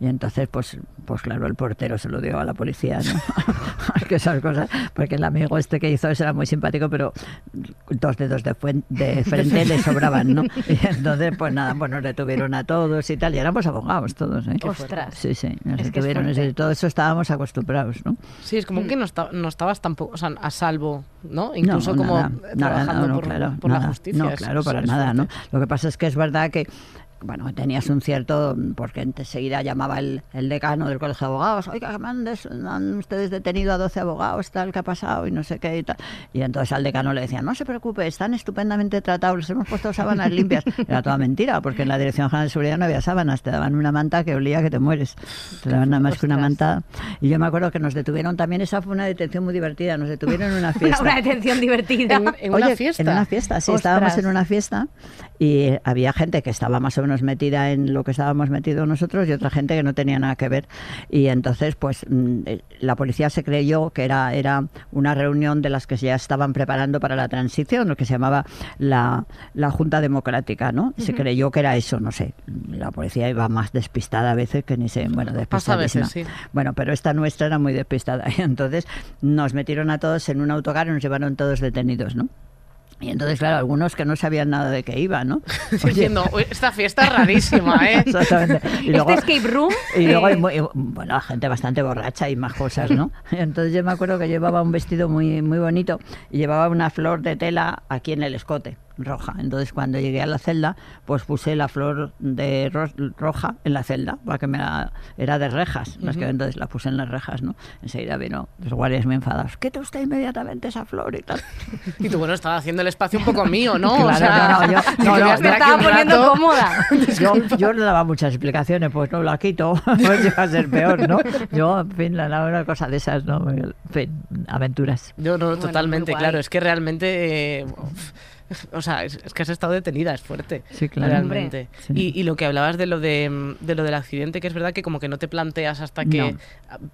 Y entonces, pues, pues claro, el portero se lo dio a la policía, ¿no? Es que esas cosas, porque el amigo este que hizo eso era muy simpático, pero dos dedos de, de frente le sobraban, ¿no? Y entonces, pues nada, pues nos detuvieron a todos y tal, y éramos abogados todos, ¿eh?
Ostras.
Sí, sí, nos
Es que es
detuvieron, y todo eso estábamos acostumbrados, ¿no?
Sí, es como que
Mm.
no, esta- no estabas tampoco, o sea, a salvo, ¿no? Incluso
No,
como
nada, nada,
trabajando
no,
por,
claro,
por la justicia.
No, claro,
es-
para
es
nada, ¿no? Lo que pasa es que es verdad que bueno, tenías un cierto, porque enseguida llamaba el, el decano del colegio de abogados, oiga, me han, des- han ustedes detenido a 12 abogados, tal, ¿qué ha pasado? Y no sé qué y tal. Y entonces al decano le decían, no se preocupe, están estupendamente tratados, les hemos puesto sábanas limpias. Era toda mentira, porque en la Dirección General de Seguridad no había sábanas, te daban una manta que olía que te mueres. Te daban nada más que una manta. Y yo me acuerdo que nos detuvieron también, esa fue una detención muy divertida, nos detuvieron en una
Una,
fiesta.
una detención divertida.
En, en una
Oye,
fiesta.
En una fiesta, sí,
Ostras.
estábamos en una fiesta y había gente que estaba más o menos metida en lo que estábamos metidos nosotros y otra gente que no tenía nada que ver. Y entonces, pues mm, eh, la policía se creyó que era, era una reunión de las que ya estaban preparando para la transición, lo que se llamaba la, la Junta Democrática, ¿no? Se creyó que era eso, no sé. La policía iba más despistada a veces que ni sé, bueno,
Pasa a veces,
despistadísima.
sí.
Bueno, pero esta nuestra era muy despistada. Y entonces nos metieron a todos en un autocar y nos llevaron todos detenidos, ¿no? Y entonces, claro, algunos que no sabían nada de qué iba, ¿no? Oye,
Diciendo, "Uy, esta fiesta es rarísima, ¿eh?
Exactamente. Y luego,
este escape room.
y luego hay
eh,
muy- bueno, gente bastante borracha y más cosas, ¿no? Entonces yo me acuerdo que llevaba un vestido muy, muy bonito y llevaba una flor de tela aquí en el escote, roja. Entonces cuando llegué a la celda, pues puse la flor de ro- roja en la celda, porque me la- era de rejas, las que entonces la puse en las rejas, ¿no? Enseguida vino los guardias muy enfadados. ¿Qué usted inmediatamente esa flor y tal?
Y tú, bueno, estaba haciendo el espacio un poco mío, ¿no?
Claro,
o sea,
no, no, yo- no, no,
me estaba poniendo
rato-
cómoda.
Yo, yo no daba muchas explicaciones, pues no la quito, pues llega a ser peor, ¿no? Yo, en fin, la daba una cosa de esas, ¿no? En fin, aventuras.
Yo no,
Bueno,
totalmente, claro. Es que realmente. eh, o sea, es, es que has estado detenida, es fuerte.
Sí, claro.
Realmente.
Sí.
Y, y lo que hablabas de lo de, de lo del accidente, que es verdad que como que no te planteas hasta que
No.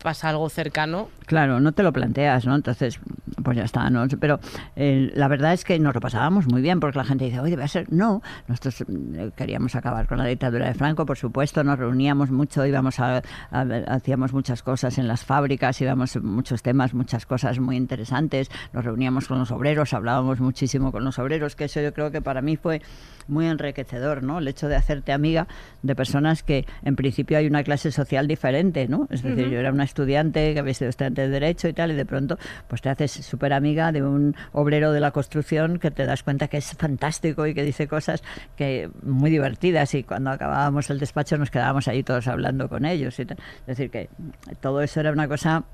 pasa algo cercano.
Claro, no te lo planteas, ¿no? Entonces, pues ya está, ¿no? Pero eh, la verdad es que nos lo pasábamos muy bien, porque la gente dice, oye, debe ser. No, nosotros mm, queríamos acabar con la dictadura de Franco, por supuesto, nos reuníamos mucho, íbamos a, a hacíamos muchas cosas en las fábricas, íbamos a muchos temas, muchas cosas muy interesantes, nos reuníamos con los obreros, hablábamos muchísimo con los obreros, que eso yo creo que para mí fue muy enriquecedor, ¿no? El hecho de hacerte amiga de personas que en principio hay una clase social diferente, ¿no? Es decir, yo era una estudiante que había sido estudiante de Derecho y tal, y de pronto pues te haces súper amiga de un obrero de la construcción que te das cuenta que es fantástico y que dice cosas que muy divertidas y cuando acabábamos el despacho nos quedábamos ahí todos hablando con ellos y tal. Es decir, que todo eso era una cosa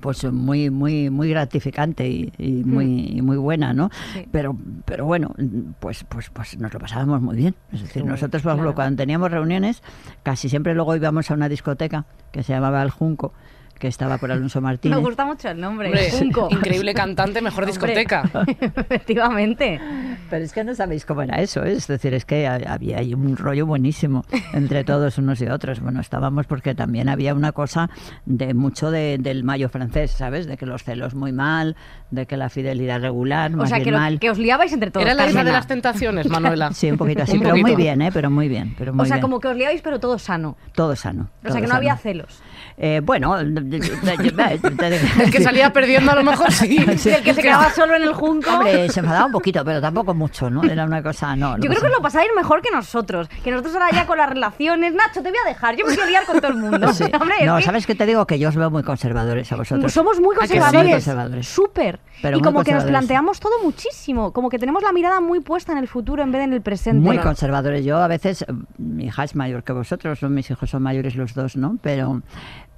pues muy muy muy gratificante y, y muy y muy buena no
Sí.
pero pero bueno pues pues pues nos lo pasábamos muy bien es decir nosotros por ejemplo
claro.
cuando teníamos reuniones casi siempre luego íbamos a una discoteca que se llamaba El Junco que estaba por Alonso
Me
Martínez
gusta mucho el nombre.
Hombre,
Junco.
increíble cantante, mejor
Hombre.
discoteca.
Efectivamente.
Pero es que no sabéis cómo era eso, ¿eh? es decir, es que ha- había ahí un rollo buenísimo entre todos unos y otros. Bueno, estábamos porque también había una cosa de mucho de- del mayo francés, ¿sabes? De que los celos muy mal, de que la fidelidad regular,
O
más
sea,
bien
que, lo-
mal.
que os liabais entre todos.
Era la isla de las tentaciones, Manuela.
Sí, un poquito así,
Un
pero muy
poquito.
bien, ¿eh? Pero muy bien, pero muy
O sea,
bien.
como que os liabais, pero todo sano.
Todo sano.
O
todo
sea, que no
sano.
había celos.
Eh, bueno,
El que salía perdiendo a lo mejor sí.
El que se quedaba solo en el junco.
Hombre, se enfadaba un poquito, pero tampoco mucho, ¿no? Era una cosa, no.
Yo creo que os lo pasáis mejor que nosotros. Que nosotros ahora ya con las relaciones. Nacho, te voy a dejar. Yo me quiero liar con todo el mundo.
Sí.
Hombre, es
No,
que
¿sabes qué te digo? Que yo os veo muy conservadores a vosotros.
somos muy
¿A que sí?
conservadores. Súper.
Pero
Y como que nos planteamos todo muchísimo. Como que tenemos la mirada muy puesta en el futuro en vez de en el presente.
Muy conservadores. Yo a veces, eh, mi hija es mayor que vosotros, mis hijos son mayores los dos, ¿no? Pero,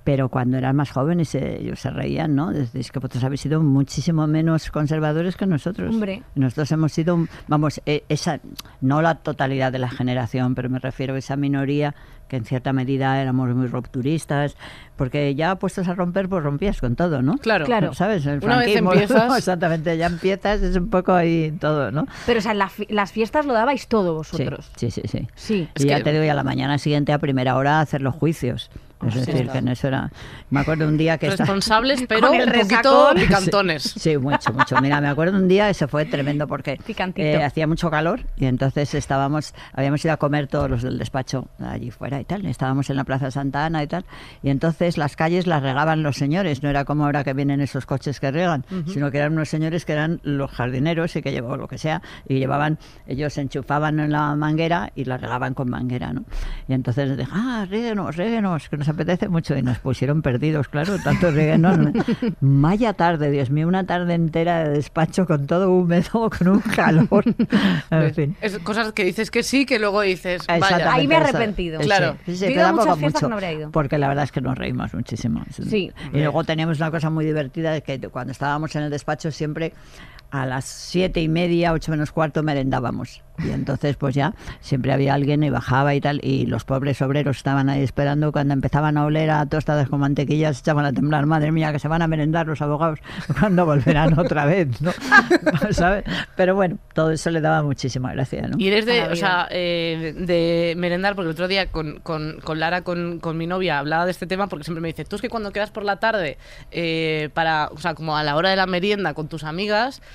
pero cuando eran más jóvenes eh, ellos se reían, ¿no? Decís que vosotros habéis sido muchísimo menos conservadores que nosotros.
Hombre.
Nosotros hemos sido, vamos, eh, esa, no la totalidad de la generación, pero me refiero a esa minoría que en cierta medida éramos muy rupturistas, porque ya puestos a romper, pues rompías con todo, ¿no?
Claro.
Claro.
¿Sabes? El
Una vez
franquismo,
empiezas-
Exactamente, ya empiezas, es un poco ahí todo, ¿no?
Pero, o sea, la las fiestas lo dabais todo vosotros.
Sí, sí, sí. sí.
Sí.
Es
ya
que-
te digo, y a la mañana siguiente, a primera hora, hacer los juicios. Es
Hostia.
decir, que en eso era... Me acuerdo un día que...
Responsables, pero un poquito picantones.
Sí, mucho, mucho. Mira, me acuerdo un día, eso fue tremendo porque
Picantito.
eh, hacía mucho calor y entonces estábamos, habíamos ido a comer todos los del despacho allí fuera y tal. Estábamos en la Plaza Santa Ana y tal. Y entonces las calles las regaban los señores, no era como ahora que vienen esos coches que regan, sino que eran unos señores que eran los jardineros y que llevaban lo que sea y llevaban, ellos se enchufaban en la manguera y la regaban con manguera, ¿no? Y entonces les dije, ah, ríguenos, ríguenos, que nos apetece mucho. Y nos pusieron perdidos, claro, tanto ríguenos. Vaya tarde, Dios mío, una tarde entera de despacho con todo húmedo, con un calor. En fin.
Es cosas que dices que sí, que luego dices, vaya.
Ahí me he arrepentido.
Claro.
sí, sí, mucho,
no ido.
Porque la verdad es que nos reímos muchísimo.
Sí.
Y luego teníamos una cosa muy divertida, que cuando estábamos en el despacho siempre a las siete y media, ocho menos cuarto merendábamos. Y entonces pues ya siempre había alguien y bajaba y tal. Y los pobres obreros estaban ahí esperando cuando empezaban a oler a tostadas con mantequillas, se echaban a temblar. Madre mía, que se van a merendar los abogados cuando volverán otra vez, ¿no? ¿Sabes? Pero bueno, todo eso le daba muchísima gracia, ¿no?
Y eres de, o sea, eh, de merendar, porque el otro día con, con, con Lara, con, con mi novia, hablaba de este tema, porque siempre me dice, tú es que cuando quedas por la tarde, eh, para, o sea, como a la hora de la merienda con tus amigas,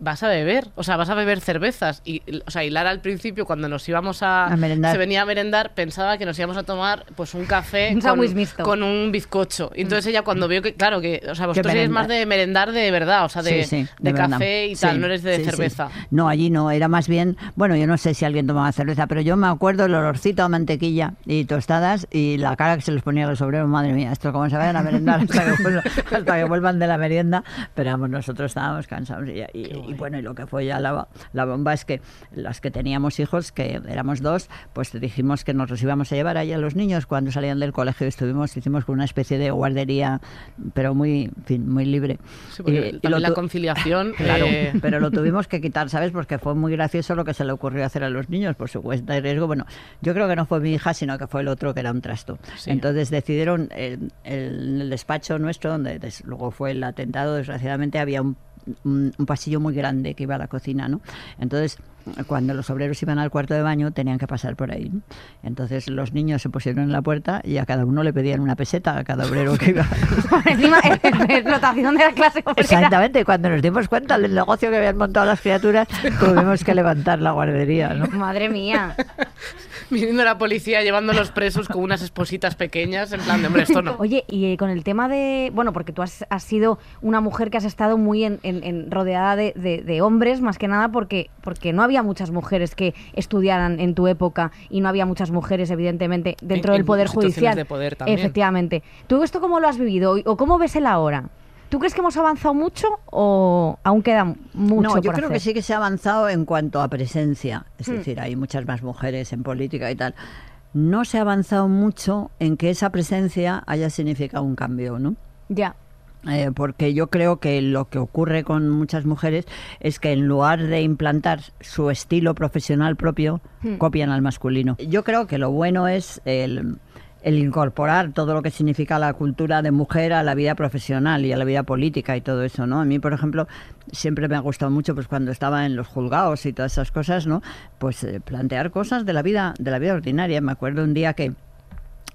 vas a beber, o sea, vas a beber cervezas. Y, o sea, y Lara al principio, cuando nos íbamos a,
A merendar.
se venía a merendar, pensaba que nos íbamos a tomar pues un café
Un
con, un bizcocho. Y entonces ella cuando vio que, claro, que, o sea, vosotros eres más de merendar de verdad, o sea, de,
Sí, sí,
de café y tal,
Sí,
no eres de cerveza.
No, allí no, era más bien, bueno, yo no sé si alguien tomaba cerveza, pero yo me acuerdo el olorcito a mantequilla y tostadas y la cara que se les ponía a los obreros, madre mía, esto como se vayan a merendar hasta que, vuelvan, hasta que vuelvan de la merienda, pero vamos, nosotros estábamos cansados y, y- y bueno, y lo que fue ya la, la bomba es que las que teníamos hijos, que éramos dos, pues dijimos que nos los íbamos a llevar ahí a los niños cuando salían del colegio, estuvimos, hicimos con una especie de guardería, pero muy, en fin, muy libre.
Sí, porque
Y- y
también
lo
la conciliación.
Claro,
eh,
pero lo tuvimos que quitar, ¿sabes? Porque fue muy gracioso lo que se le ocurrió hacer a los niños por su cuenta de riesgo. Bueno, yo creo que no fue mi hija, sino que fue el otro que era un trasto.
Sí.
Entonces decidieron, el, el- el despacho nuestro, donde des- luego fue el atentado, desgraciadamente había un, un- pasillo muy grande que iba a la cocina, ¿no? Entonces, cuando los obreros iban al cuarto de baño, tenían que pasar por ahí. Entonces los niños se pusieron en la puerta y a cada uno le pedían una peseta a cada obrero que iba.
Encima, explotación de la clase obrera.
Exactamente, cuando nos dimos cuenta del negocio que habían montado las criaturas, tuvimos que levantar la guardería, ¿no?
Madre mía.
viniendo la policía llevando a los presos con unas espositas pequeñas, en plan de, hombre, esto no.
Oye, y eh, con el tema de. Bueno, porque tú has, has sido una mujer que has estado muy en, en- en- rodeada de, de- de hombres, más que nada porque, porque no había muchas mujeres que estudiaran en tu época y no había muchas mujeres, evidentemente, dentro
En-
del
en
Poder Judicial.
de poder también.
Efectivamente. ¿Tú esto cómo lo has vivido o cómo ves el ahora? ¿Tú crees que hemos avanzado mucho o aún queda mucho
no, yo
por
creo que sí que se ha avanzado en cuanto a presencia, es
Hmm.
decir, hay muchas más mujeres en política y tal. No se ha avanzado mucho en que esa presencia haya significado un cambio, ¿no?
Ya.
Eh, porque yo creo que lo que ocurre con muchas mujeres es que en lugar de implantar su estilo profesional propio,
Hmm.
copian al masculino. Yo creo que lo bueno es el, el incorporar todo lo que significa la cultura de mujer a la vida profesional y a la vida política y todo eso, ¿no? A mí, por ejemplo, siempre me ha gustado mucho, pues cuando estaba en los juzgados y todas esas cosas, ¿no? Pues eh, plantear cosas de la vida, de la vida ordinaria. Me acuerdo un día que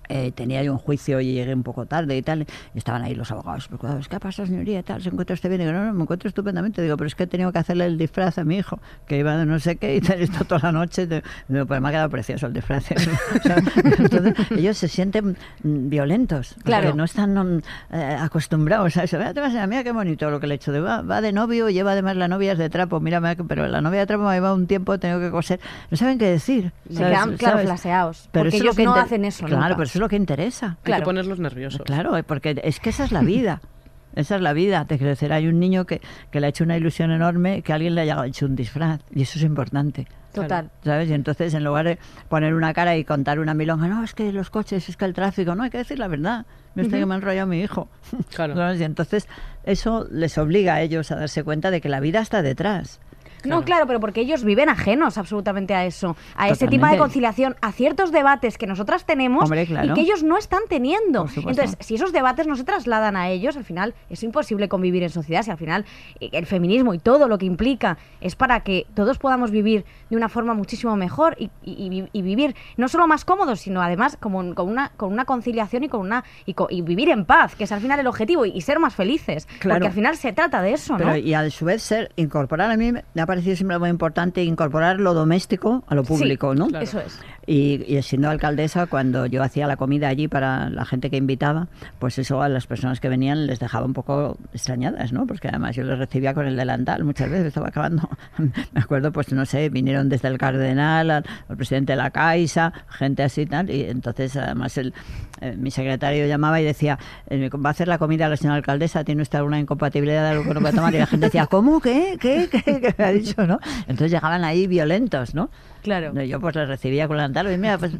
eh, tenía yo un juicio y llegué un poco tarde y tal, y estaban ahí los abogados preocupados, ¿qué pasa señoría? tal, ¿se encuentra usted bien? Y digo, no, no, me encuentro estupendamente, digo, pero es que he tenido que hacerle el disfraz a mi hijo, que iba de no sé qué y tal, esto toda la noche, digo, pues me ha quedado precioso el disfraz. Entonces, ellos se sienten mm, violentos,
Claro.
no están mm, eh, acostumbrados a eso. Mira, te vas a- mira qué bonito lo que le he hecho, de, va, va de novio, lleva además la novia es de trapo, mira, pero la novia de trapo me lleva un tiempo, he tenido que coser, no saben qué decir.
Se quedan, claro, flaseados.
Pero
porque ellos
que
no hacen eso
Claro,
nunca.
pero eso es lo que interesa.
Hay
Claro.
que ponerlos nerviosos.
Claro, eh, porque es que esa es la vida. Esa es la vida. Te decir, hay un niño que, que le ha hecho una ilusión enorme que alguien le haya hecho un disfraz. Y eso es importante.
Total.
¿Sabes? Y entonces, en lugar de poner una cara y contar una milonga, no, es que los coches, es que el tráfico, no, hay que decir la verdad. No es que me ha enrollado mi hijo.
Claro.
¿Sabes? Y entonces, eso les obliga a ellos a darse cuenta de que la vida está detrás.
No, claro, pero porque ellos viven ajenos absolutamente a eso, a ese tipo de conciliación, a ciertos debates que nosotras tenemos
Hombre, claro.
y que ellos no están teniendo. Entonces, si esos debates no se trasladan a ellos, al final es imposible convivir en sociedad. Si al final eh, el feminismo y todo lo que implica es para que todos podamos vivir de una forma muchísimo mejor y, y- y vi- y vivir no solo más cómodos, sino además como, con, una, con una conciliación y con una y, vivir en paz, que es al final el objetivo, y, ser más felices.
Claro.
Porque al final se trata de eso, ¿no?
Pero y a su vez ser, incorporar, a mí ha parecido siempre muy importante incorporar lo doméstico a lo público, ¿no?
Claro.
Eso es.
Y, y siendo alcaldesa, cuando yo hacía la comida allí para la gente que invitaba, pues eso a las personas que venían les dejaba un poco extrañadas, ¿no? Porque además yo les recibía con el delantal muchas veces, estaba acabando. Me acuerdo, pues no sé, vinieron desde el Cardenal, al, al presidente de la Caixa, gente así y tal, y entonces además el, eh, mi secretario llamaba y decía, eh, va a hacer la comida la señora alcaldesa, ¿tiene usted alguna incompatibilidad de algo que no puede tomar? Y la gente decía, ¿cómo? ¿Qué? ¿Qué? ¿Qué? ¿Qué me ha dicho? ¿no? Entonces llegaban ahí violentos, ¿no?
Claro.
Yo pues les recibía con el delantal, y pues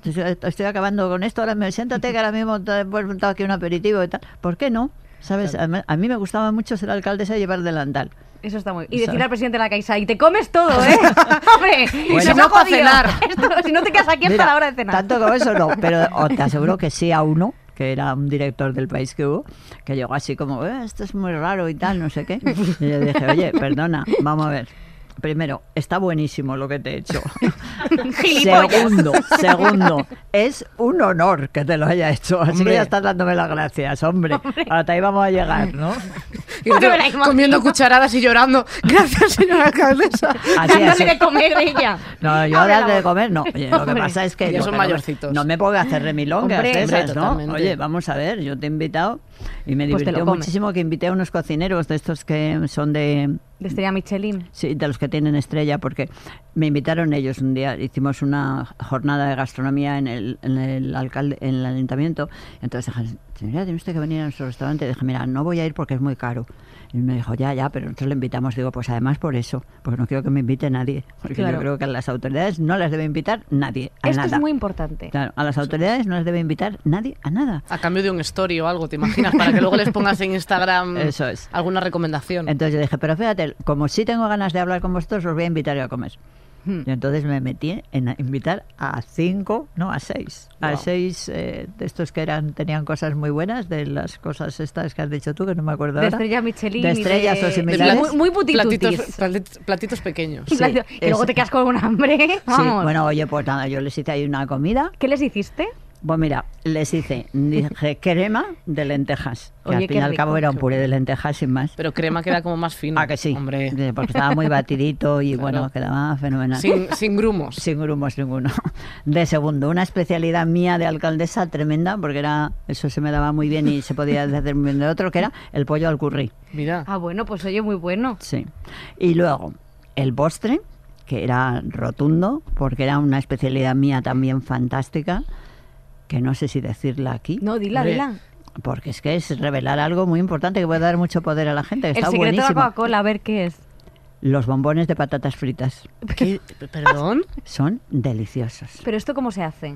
estoy acabando con esto, ahora me siéntate que ahora mismo te he montado aquí un aperitivo y tal. ¿Por qué no? ¿Sabes? A mí- A mí me gustaba mucho ser alcaldesa y llevar delantal.
Eso está muy Y
¿Sabes?
decirle al presidente de la Caixa, y te comes todo, ¿eh? Hombre,
Bueno.
Si no, pa'
jodido.
cenar.
Esto, si no te quedas aquí hasta la hora de cenar.
Tanto como eso no, pero te aseguro que sí a uno que era un director del país que hubo, que llegó así como, "Eh, esto es muy raro y tal, no sé qué. Y yo dije, oye, perdona, vamos a ver. Primero, está buenísimo lo que te he hecho. Segundo, segundo, es un honor que te lo haya hecho. Así
Hombre.
que ya estás dándome las gracias, hombre. Hasta ahí vamos a llegar, ¿no?
Y yo comiendo cucharadas y llorando. Gracias, señora alcaldesa.
Así,
Dándole
así.
de comer ella.
No, yo darle de comer, no. Oye, lo que
Hombre.
pasa es que...
Ya
lo
son
que no me-
mayorcitos.
No me puedo hacer remilongas
Hombre.
esas,
Hombre,
¿no?
totalmente.
Oye, vamos a ver, yo te he invitado y me
Pues
divirtió muchísimo que invité a unos cocineros de estos que son de...
De Estrella Michelin.
Sí, de los que tienen estrella, porque me invitaron ellos un día, hicimos una jornada de gastronomía en el, en el, alcalde, en el ayuntamiento, entonces dije, señora, tiene usted que venir a nuestro restaurante, dije, mira, no voy a ir porque es muy caro. Y me dijo, ya, ya, pero nosotros le invitamos. Digo, pues además por eso, porque no quiero que me invite nadie, porque
Claro.
yo creo que a las autoridades no las debe invitar nadie, a
Esto
nada.
es muy importante.
Claro, a las autoridades no las debe invitar nadie a nada.
A cambio de un story o algo, ¿te imaginas? Para que luego les pongas en Instagram
Eso es.
alguna recomendación.
Entonces yo dije, pero fíjate, como sí tengo ganas de hablar con vosotros, os voy a invitar yo a comer.
Hmm.
Y entonces me metí en invitar a cinco, no, a seis. A seis eh, de estos que eran tenían cosas muy buenas, de las cosas estas que has dicho tú, que no me acuerdo
De
ahora.
Estrella Michelin.
De estrellas
de-
o
De
similares.
Muy, muy putitutis.
platitos, platitos, platitos pequeños.
Y platitos-
Sí,
y luego te quedas con un hambre.
Sí, bueno, oye, pues nada, yo les hice ahí una comida.
¿Qué les hiciste?
Pues mira, les hice, dije, crema de lentejas. Que
Oye,
al fin y al cabo era un puré de lentejas sin más.
Pero crema queda como más fino.
Ah, que sí.
Hombre,
Porque estaba muy batidito y
Claro.
bueno, quedaba fenomenal.
sin, sin grumos.
Sin grumos ninguno. De segundo, una especialidad mía de alcaldesa tremenda, porque era eso se me daba muy bien y se podía hacer muy bien de otro, que era el pollo al curry.
Mira.
Ah, bueno, pues oye, muy bueno.
Sí. Y luego, el postre, que era rotundo, porque era una especialidad mía también fantástica, que no sé si decirla aquí.
No, dila, dila.
Porque es que es revelar algo muy importante que puede dar mucho poder a la gente, que
El
está
secreto de
buenísimo.
Coca-Cola, a ver qué es.
Los bombones de patatas fritas
¿Qué? ¿Perdón?
son deliciosos.
Pero esto cómo se hace?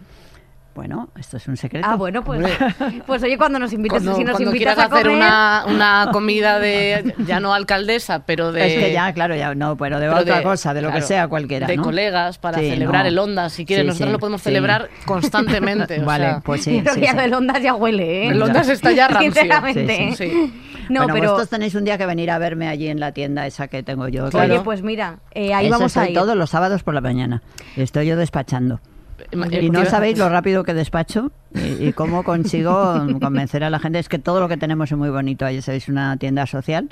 Bueno, esto es un secreto.
Ah, bueno, pues, pues oye, cuando nos invites,
Cuando,
si nos
cuando
invitas
quieras
a
hacer
comer,
una, una comida de, ya no alcaldesa, pero de...
Es que ya, claro, ya no, pero de
pero
otra
de-
cosa, de lo que sea cualquiera.
De
¿no?
colegas para
Sí,
celebrar
no.
el Onda, si quieres.
Sí,
Nosotros
sí,
lo podemos
sí.
celebrar constantemente. o
Vale,
sea,
pues sí.
Pero
sí,
ya
sí.
del Ondas ya huele, ¿eh?
El Ondas está ya rancio.
Sinceramente.
Sí, sí.
No,
bueno,
pero...
vosotros tenéis un día que venir a verme allí en la tienda esa que tengo yo.
Claro.
Oye, pues mira, eh, ahí
Eso
vamos a ir.
todos los sábados por la mañana. Estoy yo despachando. Y no sabéis lo rápido que despacho y, y cómo consigo convencer a la gente. Es que todo lo que tenemos es muy bonito. Ahí sabéis, una tienda social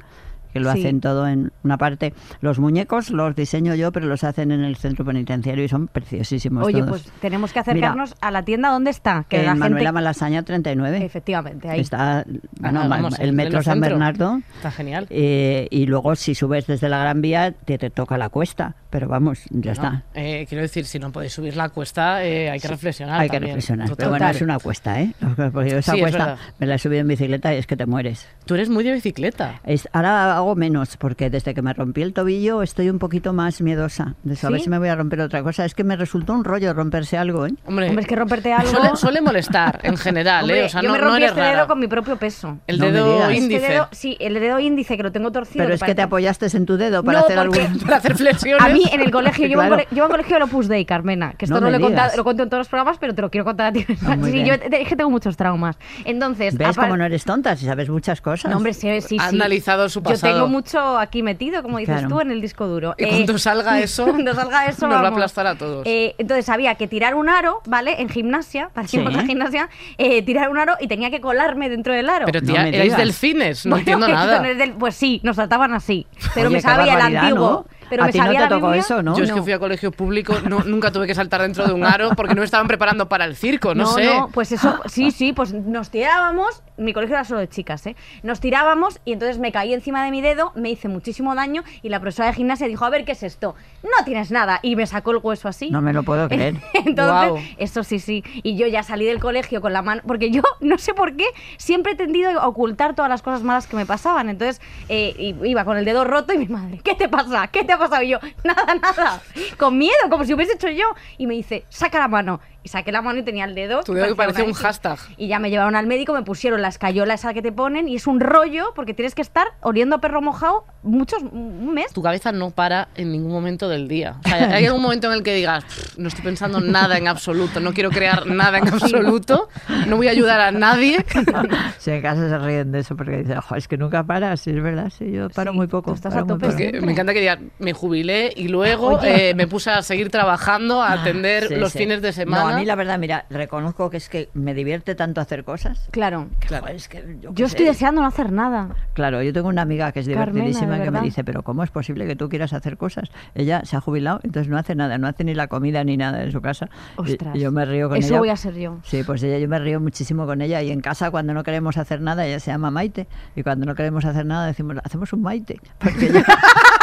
que lo
Sí.
hacen todo en una parte. Los muñecos los diseño yo, pero los hacen en el centro penitenciario y son preciosísimos
Oye,
todos.
pues tenemos que
Mira,
acercarnos a la tienda donde está, que
en
la
Manuela
gente...
Malasaña 39.
Efectivamente, ahí.
Está bueno,
Ah, vamos, en
el metro San
centro.
Bernardo.
Está genial.
eh, y luego si subes desde la Gran Vía te, te toca la cuesta. Pero vamos, ya está.
Eh, quiero decir, si no podéis subir la cuesta, eh, hay que reflexionar.
Hay que reflexionar.
Total.
Pero bueno, es una cuesta, ¿eh? Porque yo esa
Sí,
cuesta me la he subido en bicicleta y es que te mueres.
Tú eres muy de bicicleta.
Es, ahora hago menos, porque desde que me rompí el tobillo estoy un poquito más miedosa. De eso, A ver
¿Sí?
si me voy a romper otra cosa. Es que me resultó un rollo romperse algo, ¿eh?
Hombre,
Hombre, es que romperte algo...
Suele, suele molestar en general,
Hombre,
¿eh? O sea,
yo
no,
me rompí este
rara.
dedo con mi propio peso.
El
No
dedo.
Este
índice.
dedo- sí, el dedo índice que lo tengo torcido.
Pero es que te apoyaste en tu dedo para
No,
hacer algún...
Para hacer flexiones.
A mí en el colegio, yo, iba a un
Claro.
yo un colegio del Opus Dei, Carmena, que esto
No
lo, he contado, lo cuento en todos los programas, pero te lo quiero contar a ti.
Ah,
sí, yo es que tengo muchos traumas. Entonces,
¿Ves cómo no eres tonta si sabes muchas cosas?
No, hombre, sí, sí,
Ha
sí.
analizado su
Yo
pasado.
Tengo mucho aquí metido, como dices
Claro.
tú, en el disco duro.
Y cuando salga eso,
cuando salga eso,
nos va a
vamos.
aplastar a todos.
Eh, entonces había que tirar un aro, ¿vale? En gimnasia, para
Sí.
irnos a gimnasia, eh, tirar un aro y tenía que colarme dentro del aro.
Pero
No
tía,
me
erais delfines, no
Bueno,
entiendo nada.
no del- pues sí, nos trataban así. Pero
Oye,
me sabía el antiguo.
¿no?
Pero
A
me
ti no te
la
tocó
Biblia.
eso, ¿no?
Yo es que fui a colegio público, no- nunca tuve que saltar dentro de un aro porque no me estaban preparando para el circo, no, sé.
pues eso, sí, sí, pues nos tirábamos, mi colegio era solo de chicas, ¿eh? Nos tirábamos y entonces me caí encima de mi dedo, me hice muchísimo daño y la profesora de gimnasia dijo, a ver, ¿qué es esto? No tienes nada. Y me sacó el hueso así.
No me lo puedo creer.
Entonces,
Guau.
eso sí, sí. Y yo ya salí del colegio con la mano, porque yo no sé por qué siempre he tendido a ocultar todas las cosas malas que me pasaban. Entonces eh, iba con el dedo roto y mi madre, ¿qué te pasa? ¿Qué te pasado? Yo, nada, nada. Con miedo, como si hubiese hecho yo. Y me dice, saca la mano. Y saqué la mano y tenía el dedo.
Tu dedo que parecía un hashtag.
Y ya me llevaron al médico, me pusieron la escayola esa que te ponen y es un rollo porque tienes que estar oliendo a perro mojado muchos, un mes.
Tu cabeza no para en ningún momento del día. O sea, hay algún momento en el que digas, "Pff, no estoy pensando nada en absoluto, no quiero crear nada en absoluto, no voy a ayudar a nadie.
Si en casa se ríen de eso porque dicen, "Jo, es que nunca paras, sí, es verdad, sí, yo paro
Sí,
muy poco.
estás
paro
a
muy
tope
poco".
Porque
siempre.
me encanta que digas, me jubilé y luego eh, me puse a seguir trabajando, a atender
Sí,
los
sí.
fines de semana.
No, a mí la verdad, mira, reconozco que es que me divierte tanto hacer cosas.
Claro.
Claro.
Joder, es que yo,
estoy
sé.
deseando no hacer nada.
Claro, yo tengo una amiga que es
Carmena,
divertidísima
de
que me dice, pero ¿cómo es posible que tú quieras hacer cosas? Ella se ha jubilado, entonces no hace nada, no hace ni la comida ni nada en su casa.
Ostras.
Y yo me río con
Eso
ella.
voy a ser yo.
Sí, pues ella, yo me río muchísimo con ella y en casa cuando no queremos hacer nada ella se llama Maite y cuando no queremos hacer nada decimos, hacemos un Maite. Porque ella-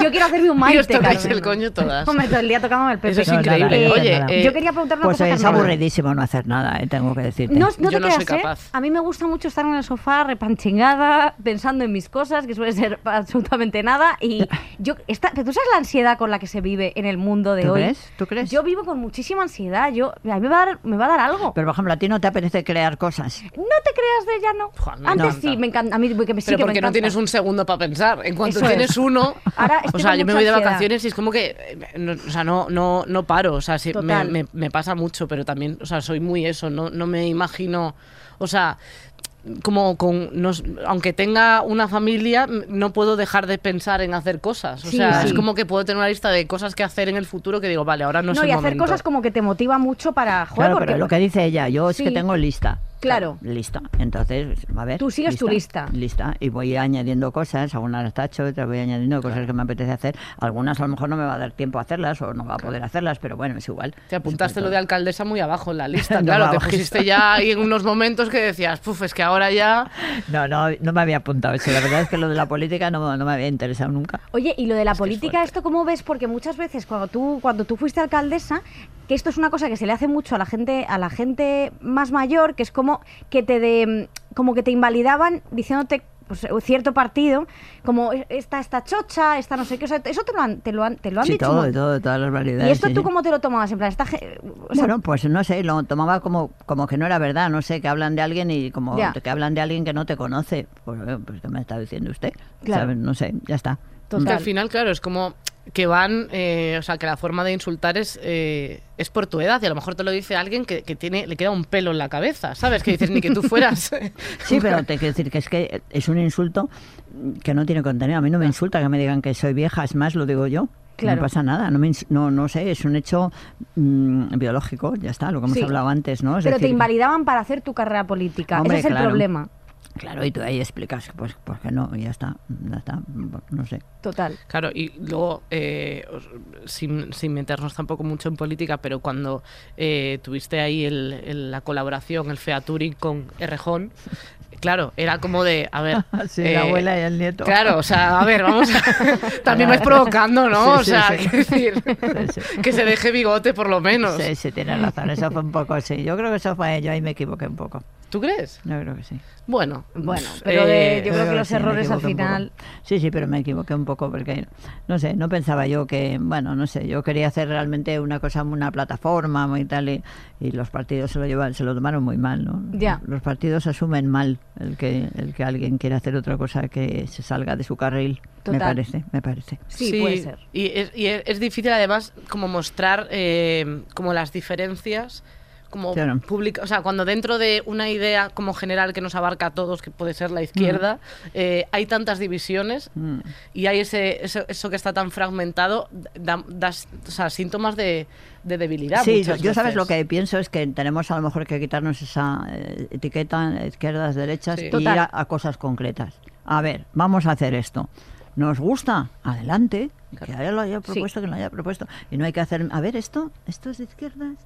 Yo quiero hacerme un
Y
maite,
os tocáis
Carmen.
el coño todas.
Hombre, todo el día tocándome el pepe.
Eso es
No, nada,
increíble.
no,
Oye,
nada.
eh,
Yo quería preguntar una
pues
cosa,
es
Carmen.
aburridísimo no hacer nada, eh, tengo que decirte.
No, no
Yo
te
no soy
creas, ¿eh?
capaz.
A mí me gusta mucho estar en el sofá repanchingada, pensando en mis cosas, que suele ser absolutamente nada. Y yo, esta, tú sabes la ansiedad con la que se vive en el mundo de
¿Tú
hoy.
crees? ¿Tú crees?
Yo vivo con muchísima ansiedad. Yo, a mí me va a dar, me va a dar algo.
Pero por ejemplo, a ti no te apetece crear cosas.
no te creas de ella, no.
Me
Antes
encanta.
sí, me encanta. A mí que me, sí
Pero
que me
porque no
encanta.
tienes un segundo para pensar. En cuanto
Eso
tienes
es.
uno.
Ahora
o
estoy
sea,
con
yo me voy de
ansiedad.
vacaciones y es como que. eh, no- o sea, no, no, no paro. O sea, sí, me,
Total.
me- me pasa mucho, pero también. O sea, soy muy eso. No, no me imagino. O sea. Como con. no s- aunque tenga una familia, m- no puedo dejar de pensar en hacer cosas. O
Sí,
sea,
sí.
es como que puedo tener una lista de cosas que hacer en el futuro que digo, vale, ahora no,
No,
es el
y hacer
momento.
cosas como que te motiva mucho para jugar.
Claro,
porque
pero lo que dice ella, yo es
Sí.
que tengo lista.
Claro.
Lista. Entonces, a ver.
Tú sigues tu lista.
Lista. Y voy añadiendo cosas, algunas las tacho, otras voy añadiendo cosas que me apetece hacer. Algunas a lo mejor no me va a dar tiempo a hacerlas o no va a poder hacerlas, pero bueno, es igual.
Te apuntaste lo de alcaldesa muy abajo en la lista,
No,
claro. Te pusiste ya ahí en unos momentos que decías, puf, es que ahora ya.
No, no, no me había apuntado eso. La verdad es que lo de la política no, no me había interesado nunca.
Oye, y lo de la
Es que es
política. ¿esto cómo ves? Porque muchas veces cuando tú, cuando tú fuiste alcaldesa, que esto es una cosa que se le hace mucho a la gente, a la gente más mayor, que es como que te de, como que te invalidaban diciéndote pues, cierto partido, como esta, esta chocha, esta no sé qué, o sea, eso te lo han, te lo han, te lo han
Sí,
dicho.
todo, todo, todas las variedades.
¿Y esto
sí,
tú
sí.
cómo te lo tomabas? En plan, esta, o sea,
bueno, pues no sé, lo tomaba como, como que no era verdad, no sé, que hablan de alguien y como
Ya.
que hablan de alguien que no te conoce. Pues, eh, pues ¿qué me está diciendo usted?
Claro.
No sé, ya está.
Que
total.
al final, claro, es como que van, eh, o sea, que la forma de insultar es, eh, es por tu edad y a lo mejor te lo dice alguien que, que tiene, le queda un pelo en la cabeza, ¿sabes? Que dices, ni que tú fueras.
Sí, pero te quiero decir que es que es un insulto que no tiene contenido. A mí no me insulta que me digan que soy vieja, es más, lo digo yo.
Claro.
No pasa nada, no, me no, no sé, es un hecho mm, biológico, ya está, lo que hemos
Sí.
hablado antes, ¿no? Es
Pero te invalidaban para hacer tu carrera política.
Hombre,
Ese es el
claro.
problema.
Claro, y tú ahí explicas, pues, pues que no, y ya está, ya está, no sé.
Total.
Claro, y luego, eh, sin, sin meternos tampoco mucho en política, pero cuando eh, tuviste ahí el- el- la colaboración, el featuring con Errejón, claro, era como de, a ver...
Sí,
eh,
la abuela y el nieto.
Claro, o sea, a ver, vamos a... También vais provocando, ¿no?
Sí, sí,
o sea,
sí.
decir,
Sí, sí.
que se deje bigote por lo menos.
Sí, sí, tienes razón, eso fue un poco, sí. Yo creo que eso fue, yo ahí me equivoqué un poco.
¿Tú crees?
Yo creo que sí.
Bueno,
Bueno, pero de-
eh,
yo creo que los
sí, me
errores al final-
Sí, sí, pero me equivoqué un poco porque, no sé, no pensaba yo que, bueno, no sé, yo quería hacer realmente una cosa, una plataforma muy tal y, y los partidos se lo llevan, se lo tomaron muy mal, ¿no?
Ya.
Los partidos asumen mal el que, el que alguien quiera hacer otra cosa que se salga de su carril. Me
Total.
parece, me parece.
Sí, puede ser.
Y es, y es- es difícil además como mostrar eh, como las diferencias como
Claro.
pública, o sea, cuando dentro de una idea como general que nos abarca a todos, que puede ser la izquierda, eh, hay tantas divisiones
Mm.
y hay ese, eso, eso que está tan fragmentado, da, da- o sea, síntomas de, de debilidad.
Sí, yo sabes lo que pienso es que tenemos a lo mejor que quitarnos esa eh, etiqueta izquierdas, derechas
Sí.
y
Total.
ir a, a cosas concretas. A ver, vamos a hacer esto. ¿Nos gusta? Adelante. Que haya lo haya propuesto, que lo haya propuesto. Y no hay que hacer, a ver, esto, esto es de izquierdas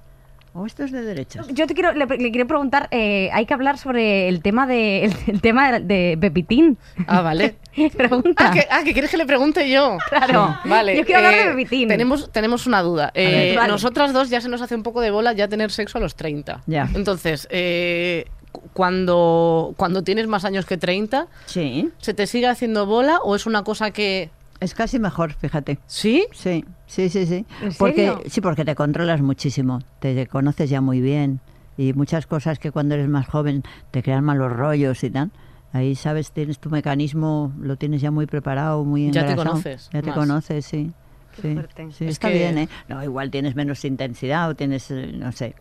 o esto es de derechas.
Yo te quiero, le, le quiero preguntar, eh, hay que hablar sobre el tema de el, el tema de, de Pepitín.
Ah, vale.
Pregunta.
Ah, que, ah, que quieres que le pregunte yo.
Claro.
Vale.
Yo quiero hablar de
eh,
Pepitín.
Tenemos, tenemos una duda. Eh,
ver. Vale.
Nosotras dos ya se nos hace un poco de bola ya tener sexo a los 30.
Ya.
Entonces, eh, cu- cuando, cuando tienes más años que 30,
Sí,
¿se te sigue haciendo bola o es una cosa que...
es casi mejor, fíjate.
¿Sí?
Sí, sí, sí, sí.
¿En
porque,
serio?
Sí, porque te controlas muchísimo, te conoces ya muy bien y muchas cosas que cuando eres más joven te crean malos rollos y tal. Ahí sabes, tienes tu mecanismo, lo tienes ya muy preparado, muy
Ya te
engrasado.
conoces
Ya te
más.
conoces, sí.
Qué
Sí,
fuerte.
sí,
Es
está
que-
bien, ¿eh? No, igual tienes menos intensidad o tienes, eh, no sé,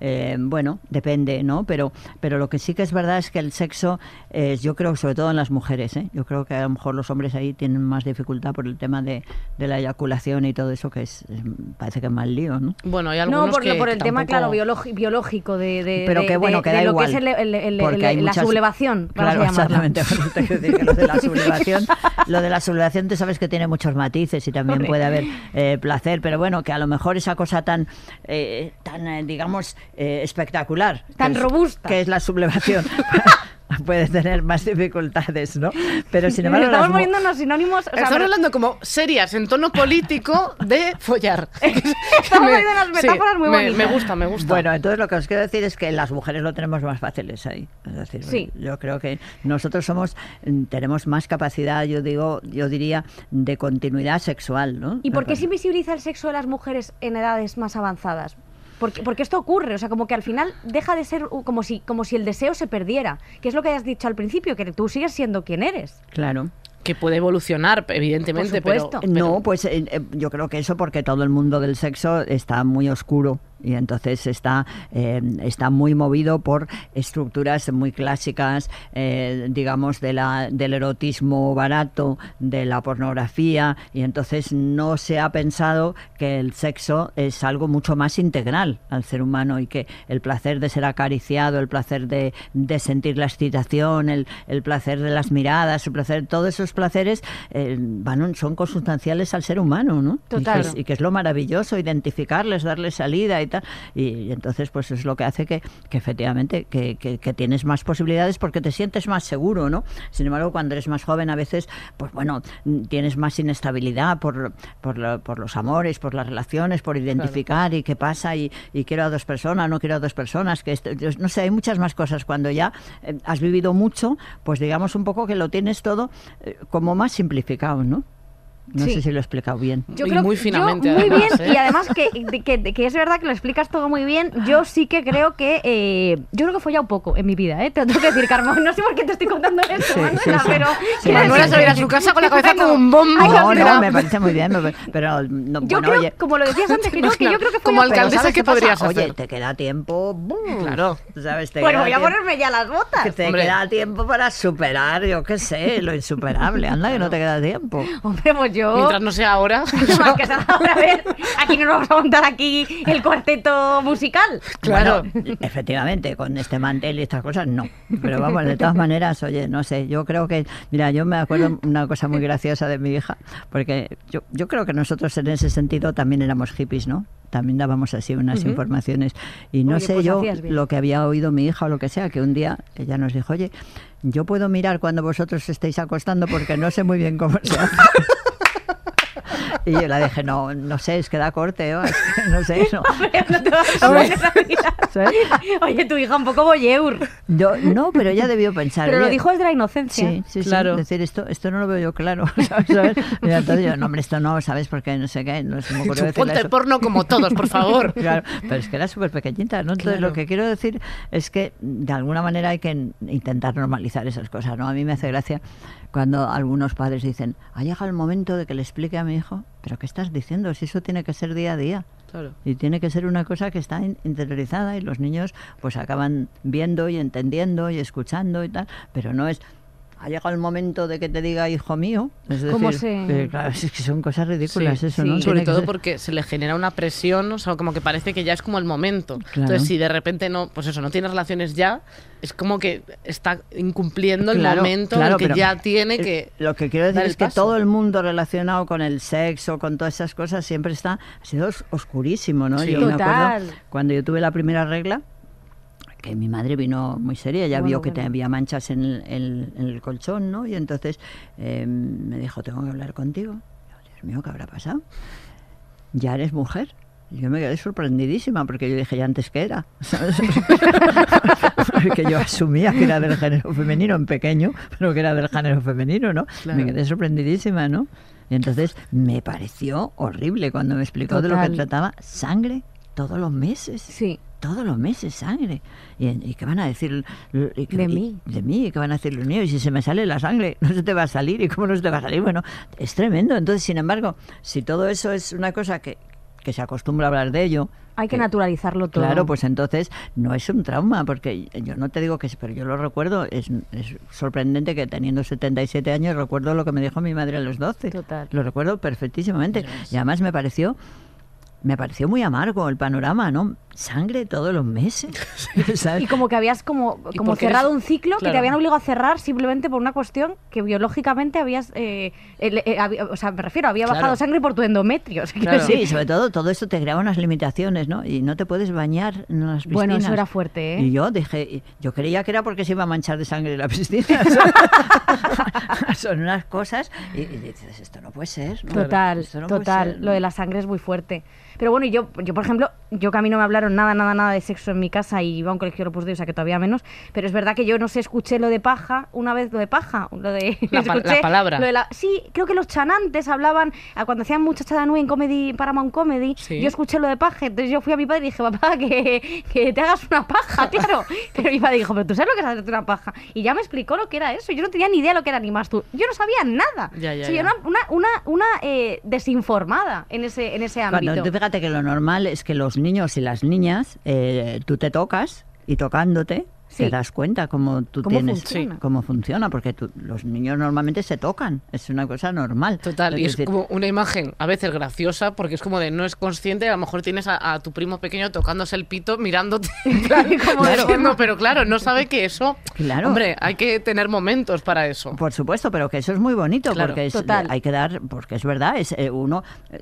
eh, bueno, depende, ¿no? Pero, pero lo que sí que es verdad es que el sexo, es, yo creo, sobre todo en las mujeres, ¿eh? Yo creo que a lo mejor los hombres ahí tienen más dificultad por el tema de, de la eyaculación y todo eso, que es, es- parece que es más lío, ¿no?
Bueno, hay algunos
No, por,
que,
por
que
el tema,
tampoco-
claro, biológi- biológico de, de-
Pero
de-
que bueno,
de-
que
de
da
lo
igual.
que es el- el- el-
porque
el-
hay
la
muchas-
sublevación, vamos
Claro,
a llamarla.
exactamente. Que lo de la sublevación, lo de la sublevación, tú sabes que tiene muchos matices y también
Hombre.
puede haber eh, placer, pero bueno, que a lo mejor esa cosa tan, eh, tan eh, digamos, eh, espectacular,
Tan
que es-
robusta.
que es la sublevación. puede tener más dificultades, ¿no? Pero sin embargo,
Estamos unos sinónimos. o sea,
Estamos
pero-
hablando como serias en tono político de follar.
Estamos
Me-
poniendo unas
sí,
metáforas muy bonitas.
Me gusta, me gusta.
Bueno, entonces lo que os quiero decir es que las mujeres lo tenemos más fáciles ahí. Es decir,
Sí.
yo creo que nosotros somos, mm, tenemos más capacidad, yo digo, yo diría, de continuidad sexual, ¿no?
¿Y por qué se invisibiliza el sexo de las mujeres en edades más avanzadas? Porque, porque esto ocurre, o sea, como que al final deja de ser como si, como si el deseo se perdiera, que es lo que has dicho al principio, que tú sigues siendo quien eres.
Claro.
que puede evolucionar, evidentemente,
Por
pero-
No, pues eh, eh, yo creo que eso porque todo el mundo del sexo está muy oscuro y entonces está, eh, está muy movido por estructuras muy clásicas, eh, digamos, de la, del erotismo barato, de la pornografía y entonces no se ha pensado que el sexo es algo mucho más integral al ser humano y que el placer de ser acariciado, el placer de, de sentir la excitación, el, el placer de las miradas, el placer, todos esos placeres eh, van, son consustanciales al ser humano, ¿no?
Total.
Y que, es, y que es lo maravilloso, identificarles, darles salida y tal. Y, y entonces, pues es lo que hace que, que efectivamente que, que- que tienes más posibilidades porque te sientes más seguro, ¿no? Sin embargo, cuando eres más joven, a veces, pues bueno, tienes más inestabilidad por, por, lo- por los amores, por las relaciones, por identificar y qué pasa y, y quiero a dos personas, no quiero a dos personas, que esto- no sé, hay muchas más cosas. Cuando ya eh, has vivido mucho, pues digamos un poco que lo tienes todo eh, como más simplificado, ¿no? No
Sí.
sé si lo he explicado bien.
Yo
Y
creo
muy
yo
finamente,
muy
además,
bien
¿eh?
y además que, que, que es verdad que lo explicas todo muy bien yo sí que creo que eh, yo creo que he follado poco en mi vida ¿eh? te lo tengo que decir Carmen no sé por qué te estoy contando esto
Sí,
Manuela
sí, sí.
pero
Sí,
quiero
Manuela se va a su casa con la cabeza como un bombo.
No, no, me parece muy bien, me- pero no,
yo
bueno,
creo
oye,
como lo decías antes que no, que yo creo que
Como alcaldesa,
poco.
¿sabes
¿qué
pasa?
podrías
Oye,
hacer?
te queda tiempo. ¡bum!
Claro.
¿Sabes? Te
bueno
queda
voy a ponerme ya las botas
que te
Hombre.
queda tiempo para superar, yo qué sé, lo insuperable. Anda, que no te queda tiempo.
hombre pues yo
Mientras no sea ahora.
Más que sea ahora, a ver, aquí no nos vamos a montar aquí el cuarteto musical.
Claro.
Bueno, efectivamente, con este mantel y estas cosas, no. Pero vamos, de todas maneras, oye, no sé, yo creo que, mira, yo me acuerdo una cosa muy graciosa de mi hija, porque yo, yo creo que nosotros en ese sentido también éramos hippies, ¿no? También dábamos así unas informaciones. Y no
Oye,
sé
pues
yo lo que había oído mi hija o lo que sea, que un día ella nos dijo, oye, yo puedo mirar cuando vosotros estéis acostando porque no sé muy bien cómo se hace. Y yo la dije, no, no sé, es que da corte, ¿o? Es que no sé, no.
No te vas a. Oye, tu hija un poco boyeur.
Yo- no, pero ella debió pensar.
Pero lo dijo desde la inocencia.
Sí, sí,
Claro.
sí. Decir, esto, esto no lo veo yo claro. ¿sabes? ¿sabes? Y entonces yo, no, hombre, esto no, ¿sabes? Porque no sé qué, no se me ocurrió
Ponte
eso.
porno como todos, por favor.
Claro, pero es que era súper pequeñita, ¿no? Entonces
Claro.
lo que quiero decir es que de alguna manera hay que intentar normalizar esas cosas, ¿no? A mí me hace gracia cuando algunos padres dicen, ha llegado el momento de que le explique a mi hijo, pero ¿qué estás diciendo? Si eso tiene que ser día a día.
Claro.
Y tiene que ser una cosa que está in- interiorizada y los niños pues acaban viendo y entendiendo y escuchando y tal, pero no es ha llegado el momento de que te diga hijo mío. Es decir,
¿Cómo se-
eh, claro, es que son cosas ridículas
Sí,
eso,
sí.
¿no?
Sobre
Tiene que
todo
ser-
porque se le genera una presión, o sea, como que parece que ya es como el momento.
Claro.
Entonces, si de repente no, pues eso, no tiene relaciones ya, es como que está incumpliendo el
Claro,
momento
claro,
en que ya tiene que.
Lo que quiero decir
el
es que
paso.
todo el mundo relacionado con el sexo, con todas esas cosas, siempre está, ha sido os- oscurísimo, ¿no?
Sí.
Yo me
Total.
acuerdo cuando yo tuve la primera regla, que mi madre vino muy seria, ya
Bueno,
vio que
bueno.
había manchas en el, en- en el colchón, ¿no? Y entonces eh, me dijo, tengo que hablar contigo. Yo, Dios mío, ¿qué habrá pasado? Ya eres mujer. Yo me quedé sorprendidísima porque yo dije, ya antes que era. ¿sabes? porque yo asumía que era del género femenino en pequeño, pero que era del género femenino, ¿no?
Claro.
Me quedé sorprendidísima, ¿no? Y entonces me pareció horrible cuando me explicó de lo que trataba sangre todos los meses
Sí.
Todos los meses sangre. ¿Y, y qué van a decir? y qué-
De
y-
mí.
De mí, ¿y ¿qué van a decir los niños? Y si se me sale la sangre, no se te va a salir. ¿Y cómo no se te va a salir? Bueno, es tremendo. Entonces, sin embargo, si todo eso es una cosa que, que se acostumbra a hablar de ello.
Hay que
que-
naturalizarlo todo.
Claro, pues entonces no es un trauma, porque yo no te digo que es, pero yo lo recuerdo, es, es sorprendente que teniendo 77 años recuerdo lo que me dijo mi madre a los 12.
Total.
Lo recuerdo perfectísimamente. Y además me pareció me pareció muy amargo el panorama, ¿no? Sangre todos los meses. ¿sabes?
Y como que habías como, como cerrado
eres-
un ciclo que te
claro.
habían obligado a cerrar simplemente por una cuestión que biológicamente habías... eh, eh, había- o sea, me refiero, había
Claro.
bajado sangre por tu endometrio. o sea, quiero
Claro.
Sí, sobre todo todo esto te creaba unas limitaciones, ¿no? Y no te puedes bañar en las piscinas.
Bueno, eso era fuerte, ¿eh?
Y yo dije, yo creía que era porque se iba a manchar de sangre la piscina. Son unas cosas y, y dices, esto no puede ser. ¿no?
Total,
no
total.
ser,
Lo
¿no?
de la sangre es muy fuerte. Pero bueno, yo, yo por ejemplo, yo que a mí no me hablaron nada, nada, nada de sexo en mi casa y iba a un colegio Opus Dei, o sea que todavía menos. Pero es verdad que yo no sé, escuché lo de paja, una vez lo de paja, lo de...
La pa- la
escuché
palabra.
lo de la- sí, creo que los chanantes hablaban, cuando hacían Muchacha de Nui en Comedy, Paramount Comedy,
Sí.
yo escuché lo de paja, entonces yo fui a mi padre y dije, papá, que, que te hagas una paja, claro. Pero mi padre dijo, pero tú sabes lo que es hacerte una paja. Y ya me explicó lo que era eso, yo no tenía ni idea lo que era ni más tú. Yo no sabía nada.
Ya, ya,
O sea, yo era una, una, una eh, desinformada en ese, en ese ámbito.
Cuando tú fíjate que lo normal es que los niños y las niñas, eh, tú te tocas y tocándote,
Sí.
te das cuenta cómo tú
¿Cómo
tienes,
funciona?
cómo funciona, porque tú- los niños normalmente se tocan, es una cosa normal.
Total, y es
decir,
como una imagen a veces graciosa porque es como de no es consciente, a lo mejor tienes a, a tu primo pequeño tocándose el pito mirándote, en plan, como
Claro.
diciendo, pero claro, no sabe que eso,
Claro.
hombre, hay que tener momentos para eso.
Por supuesto, pero que eso es muy bonito
Claro,
porque es-
total.
hay que dar, porque es verdad, es eh, uno eh,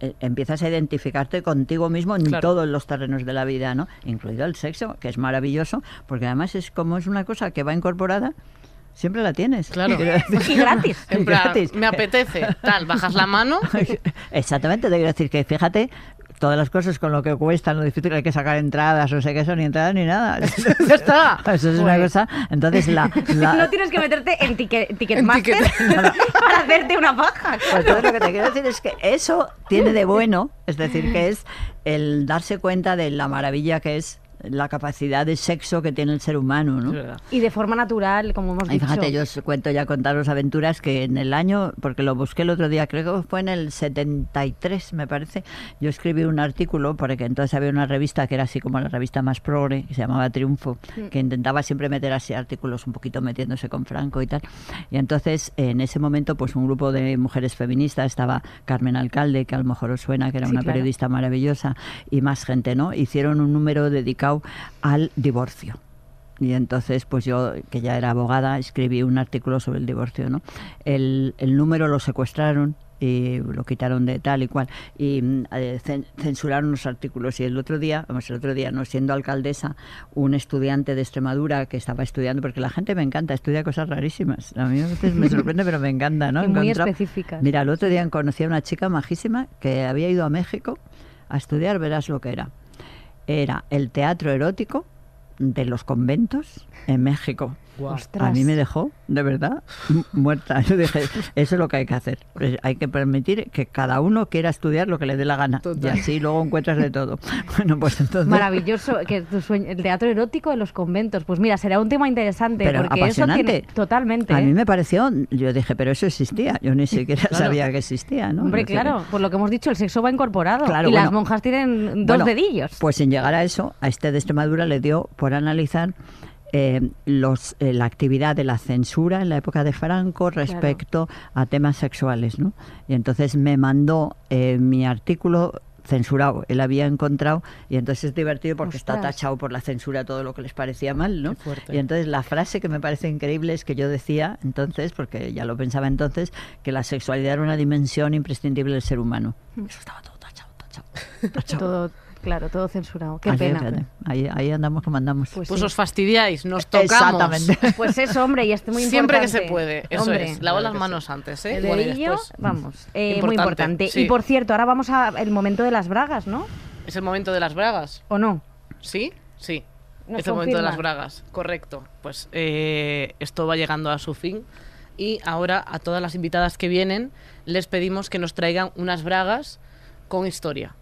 eh, empiezas a identificarte contigo mismo en
Claro.
todos los terrenos de la vida, ¿no? Incluido el sexo, que es maravilloso, porque además es como es una cosa que va incorporada, siempre la tienes.
Claro.
Y gratis.
En plan,
gratis.
me apetece, tal, bajas la mano,
Exactamente, te quiero decir que fíjate todas las cosas con lo que cuestan, lo difícil que hay que sacar entradas, no sé qué son, ni entradas ni nada.
ya está.
Eso es una cosa. Entonces, la. la-
No tienes que meterte en Ticket,
En
Ticketmaster
Ticket-
para hacerte una paja.
Pues entonces lo que te quiero decir es que eso tiene de bueno, es decir, que es el darse cuenta de la maravilla que es la capacidad de sexo que tiene el ser humano, ¿no?
Y de forma natural, como hemos
Y
dicho.
fíjate, yo os cuento ya contaros aventuras que en el año, porque lo busqué el otro día, creo que fue en el 73, me parece, yo escribí un artículo, porque entonces había una revista que era así como la revista más progre, que se llamaba Triunfo, que intentaba siempre meter así artículos un poquito metiéndose con Franco y tal. Y entonces, en ese momento, pues un grupo de mujeres feministas, estaba Carmen Alcalde, que a lo mejor os suena, que era
Sí,
una
claro.
periodista maravillosa, y más gente, ¿no? Hicieron un número dedicado al divorcio. Y entonces, pues yo, que ya era abogada, escribí un artículo sobre el divorcio, ¿no? El, el número lo secuestraron y lo quitaron de tal y cual y eh, cen- censuraron los artículos y el otro día, vamos, el otro día, no siendo alcaldesa, un estudiante de Extremadura que estaba estudiando, porque la gente me encanta, estudia cosas rarísimas, a mí a veces me sorprende, pero me encanta, ¿no?
Y muy específicas.
Mira, el otro día conocí a una chica majísima que había ido a México a estudiar, verás lo que era. Era el teatro erótico de los conventos en México. A mí me dejó, de verdad, mu- muerta. Yo dije, eso es lo que hay que hacer. Pues hay que permitir que cada uno quiera estudiar lo que le dé la gana.
Total.
Y así luego encuentras de todo. Bueno, pues entonces...
Maravilloso, que tu sueño, el teatro erótico de los conventos. Pues mira, será un tema interesante
Pero
porque
apasionante.
eso tiene totalmente.
A
¿eh?
mí me pareció, yo dije, pero eso existía. Yo ni siquiera sabía que existía, ¿no?
Hombre, claro, por lo que hemos dicho, el sexo va incorporado
Claro,
y las monjas tienen dos
Bueno,
dedillos.
Pues sin llegar a eso, a este de Extremadura le dio por analizar eh, los, eh, la actividad de la censura en la época de Franco respecto a temas sexuales, ¿no? Y entonces me mandó eh, mi artículo censurado, él había encontrado y entonces es divertido porque está
Ostras.
tachado por la censura todo lo que les parecía mal, ¿no? Y entonces la frase que me parece increíble es que yo decía entonces, porque ya lo pensaba entonces, que la sexualidad era una dimensión imprescindible del ser humano. Eso estaba todo tachado, tachado, tachado.
Todo, claro, todo censurado. Qué
Así,
pena.
Ahí, ahí andamos como andamos.
Pues
Pues
sí.
os fastidiáis, nos tocamos.
Exactamente.
Pues eso, hombre, y esto muy
Siempre que
importante.
se puede, eso
Hombre,
es. Lavo
claro
las manos antes, ¿eh?
El
Bueno, y
dedillo,
después-
vamos, eh, muy
Importante,
importante.
sí.
Y por cierto, ahora vamos al momento de las bragas, ¿no?
Es el momento de las bragas.
¿O no?
¿Sí? Sí.
¿Nos
es el momento de las bragas, correcto. Pues eh, esto va llegando a su fin. Y ahora a todas las invitadas que vienen les pedimos que nos traigan unas bragas con historia.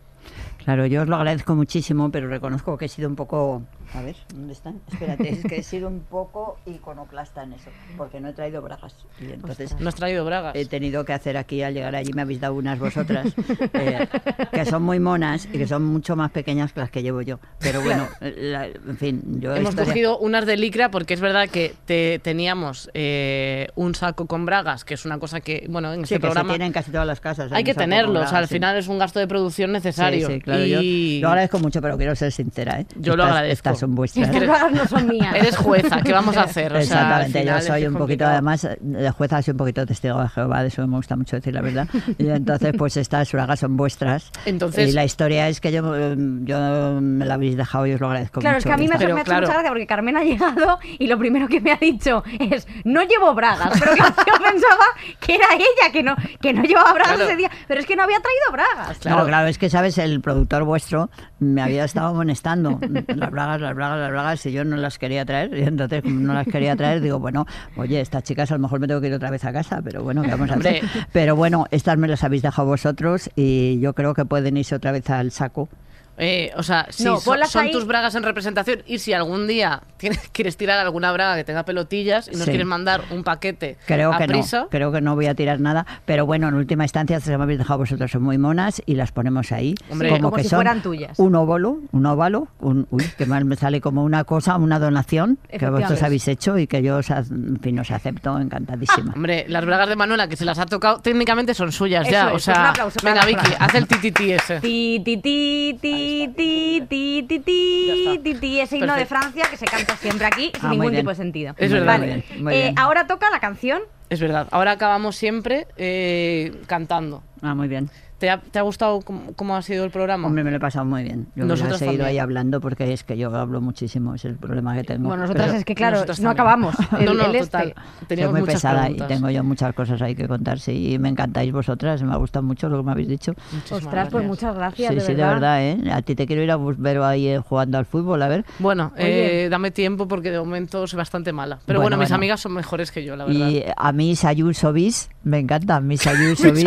Claro, yo os lo agradezco muchísimo, pero reconozco que he sido un poco... A ver, ¿dónde están? Espérate, es que he sido un poco iconoclasta en eso, porque no he traído bragas. Y entonces
¿No has traído bragas?
he tenido que hacer aquí, al llegar allí me habéis dado unas vosotras, eh, que son muy monas y que son mucho más pequeñas que las que llevo yo. Pero bueno, la- en fin, yo...
Hemos
historia-
cogido unas de licra porque es verdad que te, teníamos eh, un saco con bragas, que es una cosa que, bueno, en
Sí,
este
que
programa
se tienen casi todas las casas.
hay que tenerlos.
bragas,
al
sí.
final es un gasto de producción necesario.
Sí, claro. yo
y
lo agradezco mucho, pero quiero ser sincera. ¿eh?
Yo lo agradezco.
Son vuestras.
Estas bragas no son mías.
eres jueza, ¿qué vamos a hacer? O sea,
Exactamente,
final
yo soy
que
un poquito, además, de jueza soy un poquito testigo de Jehová, de eso me gusta mucho decir la verdad. Y entonces, pues estas bragas son vuestras.
Entonces-
y la historia es que yo, eh, yo me la habéis dejado y os lo agradezco
Claro,
mucho.
es que a mí me,
Pero
me ha hecho
claro.
mucha gracia porque Carmen ha llegado y lo primero que me ha dicho es no llevo bragas. Pero claro, yo pensaba que era ella, que no, que no llevaba bragas
Claro.
ese día. Pero es que no había traído bragas.
Claro, claro, es que sabes, el productor vuestro me había estado amonestando las bragas, las bragas, las bragas, y yo no las quería traer. Y entonces, como no las quería traer, digo, bueno, oye, estas chicas a lo mejor me tengo que ir otra vez a casa, pero bueno, ¿qué vamos a hacer? Pero bueno, estas me las habéis dejado vosotros y yo creo que pueden irse otra vez al saco.
Eh, o sea, si
No,
so-
ponlas
son
ahí.
tus bragas en representación y si algún día tienes- quieres tirar alguna braga que tenga pelotillas y nos
Sí.
quieres mandar un paquete
Creo
a
que
prisa,
no, creo que no voy a tirar nada, pero bueno, en última instancia se me habéis dejado vosotros son muy monas y las ponemos ahí
Hombre,
como,
como
que
si
son
fueran tuyas.
un óvalo, un óvalo, un, uy, que mal me sale como una cosa, una donación que vosotros habéis hecho y que yo os, en fin, os acepto encantadísima.
Hombre, las bragas de Manuela que se las ha tocado técnicamente son suyas
Eso
ya.
es,
o sea,
un aplauso
venga Vicky, haz el ese.
Ti, ti, ti, ti, ti, ti, ti, ti,
Ya está.
ti, ti, ese himno de. Francia que se canta siempre aquí sin
Ah,
ningún
bien.
tipo de sentido.
Es
Muy
verdad.
Vale.
bien, muy
Eh,
bien.
ahora toca la canción.
Es verdad. Ahora acabamos siempre eh, cantando.
Ah, muy bien.
¿Te ha, te ha gustado cómo, cómo ha sido el programa?
Hombre, me lo he pasado muy bien. Yo
Nosotros
he seguido
también.
ahí hablando porque es que yo hablo muchísimo, es el problema que tengo.
Bueno, nosotras
Pero
es que, claro,
nosotras
no
también.
acabamos. El,
no, no,
el
total.
este.
soy muy
muchas
pesada
preguntas.
y tengo yo muchas cosas ahí que contar. Sí, y me encantáis vosotras, me ha gustado mucho lo que me habéis dicho.
Muchísimas
Ostras, pues muchas gracias,
sí,
de
sí,
verdad.
de verdad, ¿eh? A ti te quiero ir a ver ahí eh, jugando al fútbol, a ver.
Bueno, eh, dame tiempo porque de momento soy bastante mala. Pero
Bueno,
bueno, mis
bueno.
amigas son mejores que yo, la verdad.
Y a mí Sayuso Bis, me encanta, mi Sayuso Bis.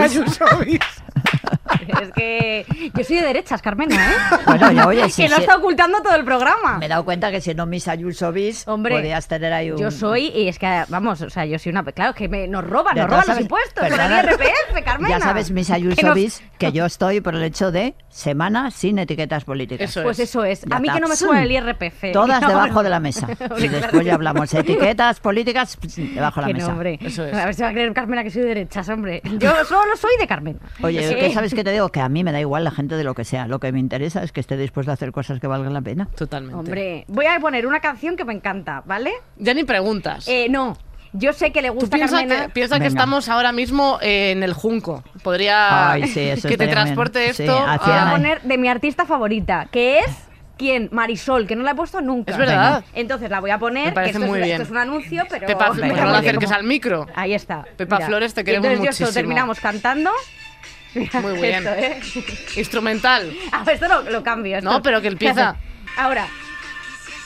Es que yo soy de derechas, Carmena, ¿eh?
Bueno, ya oye, sí,
que lo
sí.
está ocultando todo el programa.
Me he dado cuenta que siendo mi Sayuso Bis,
Hombre,
podías tener ahí un...
Yo soy, y es que, vamos, o sea, yo soy una. Claro, que me- nos roban, nos roban los impuestos con el IRPF, Carmena.
Ya sabes, mis
Que
Ayuso
nos-
Bis, que yo estoy por el hecho de semana sin etiquetas políticas.
Eso
Pues
es.
eso es.
Ya
A mí que no me suba el IRPF.
Todas
No,
debajo
no.
de la mesa. Y después ya hablamos etiquetas políticas debajo de la
Que
mesa.
no, hombre.
Eso es.
A ver si va a creer Carmena que soy de derechas, hombre. Yo solo soy de Carmena.
Oye, ¿qué sabes qué te digo? Que a mí me da igual la gente de lo que sea. Lo que me interesa es que esté dispuesto a hacer cosas que valgan la pena.
Totalmente.
Hombre, voy a poner una canción que me encanta, ¿vale?
Ya ni preguntas.
Eh, no, yo sé que le
Tú
gusta a
piensas
Carmena.
que, piensa que
Venga.
estamos ahora mismo eh, en el Junco. Podría
Ay, sí, eso
que te
estaría bien.
transporte
Sí,
esto.
hacían
Voy a poner de mi artista favorita, que es. ¿Quién? Marisol, que no la he puesto nunca.
Es verdad.
Entonces la voy a poner.
Me parece
que esto,
muy
es,
bien.
esto es un anuncio, pero.
Pepa,
pero
no la
que
acerques
como-
al micro.
Ahí está.
Pepa Flores, te queremos
Y entonces
muchísimo.
Esto terminamos cantando. Mira
Muy bien.
esto, ¿eh?
Instrumental.
Ah, esto lo, lo cambio. esto-
No, pero que empieza.
Ahora.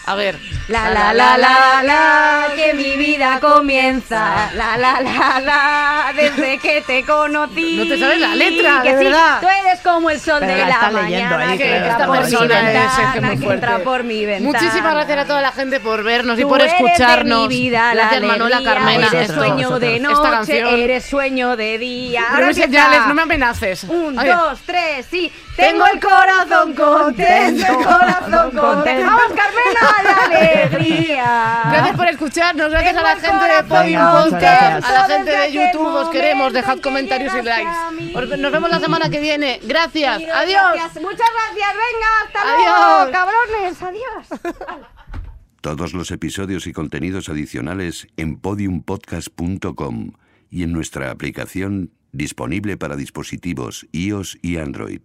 A ver.
La la la la la, que mi vida comienza. La la la la, desde que te conocí.
No te sabes la letra,
que
de
sí,
verdad.
Tú eres como el sol
Pero
de
la
la,
está leyendo
mañana
ahí,
que
que
claro.
entra
esta
por mi
persona es,
ventana,
es que es muy
que entra
fuerte.
por mi ventana.
Muchísimas gracias a toda la gente por vernos y
Tú
por
eres
escucharnos.
De mi vida, la
gracias Manuela
alegría,
Carmena.
Eres sueño de
vosotros.
Noche,
canción.
eres sueño de día.
No
Ahora empieza.
señales, no me amenaces.
Un,
Oye,
dos, tres, sí. Tengo el corazón contento, el corazón contento. Vamos, Carmena, de alegría.
Gracias por escucharnos, gracias a la gente de Podium Podcast, a la gente de YouTube, os queremos, dejad comentarios y likes. Nos vemos la semana que viene. Gracias, adiós.
Muchas gracias, venga, hasta
Adiós.
luego, cabrones, adiós.
Todos los episodios y contenidos adicionales en podiumpodcast.com y en nuestra aplicación disponible para dispositivos iOS y Android.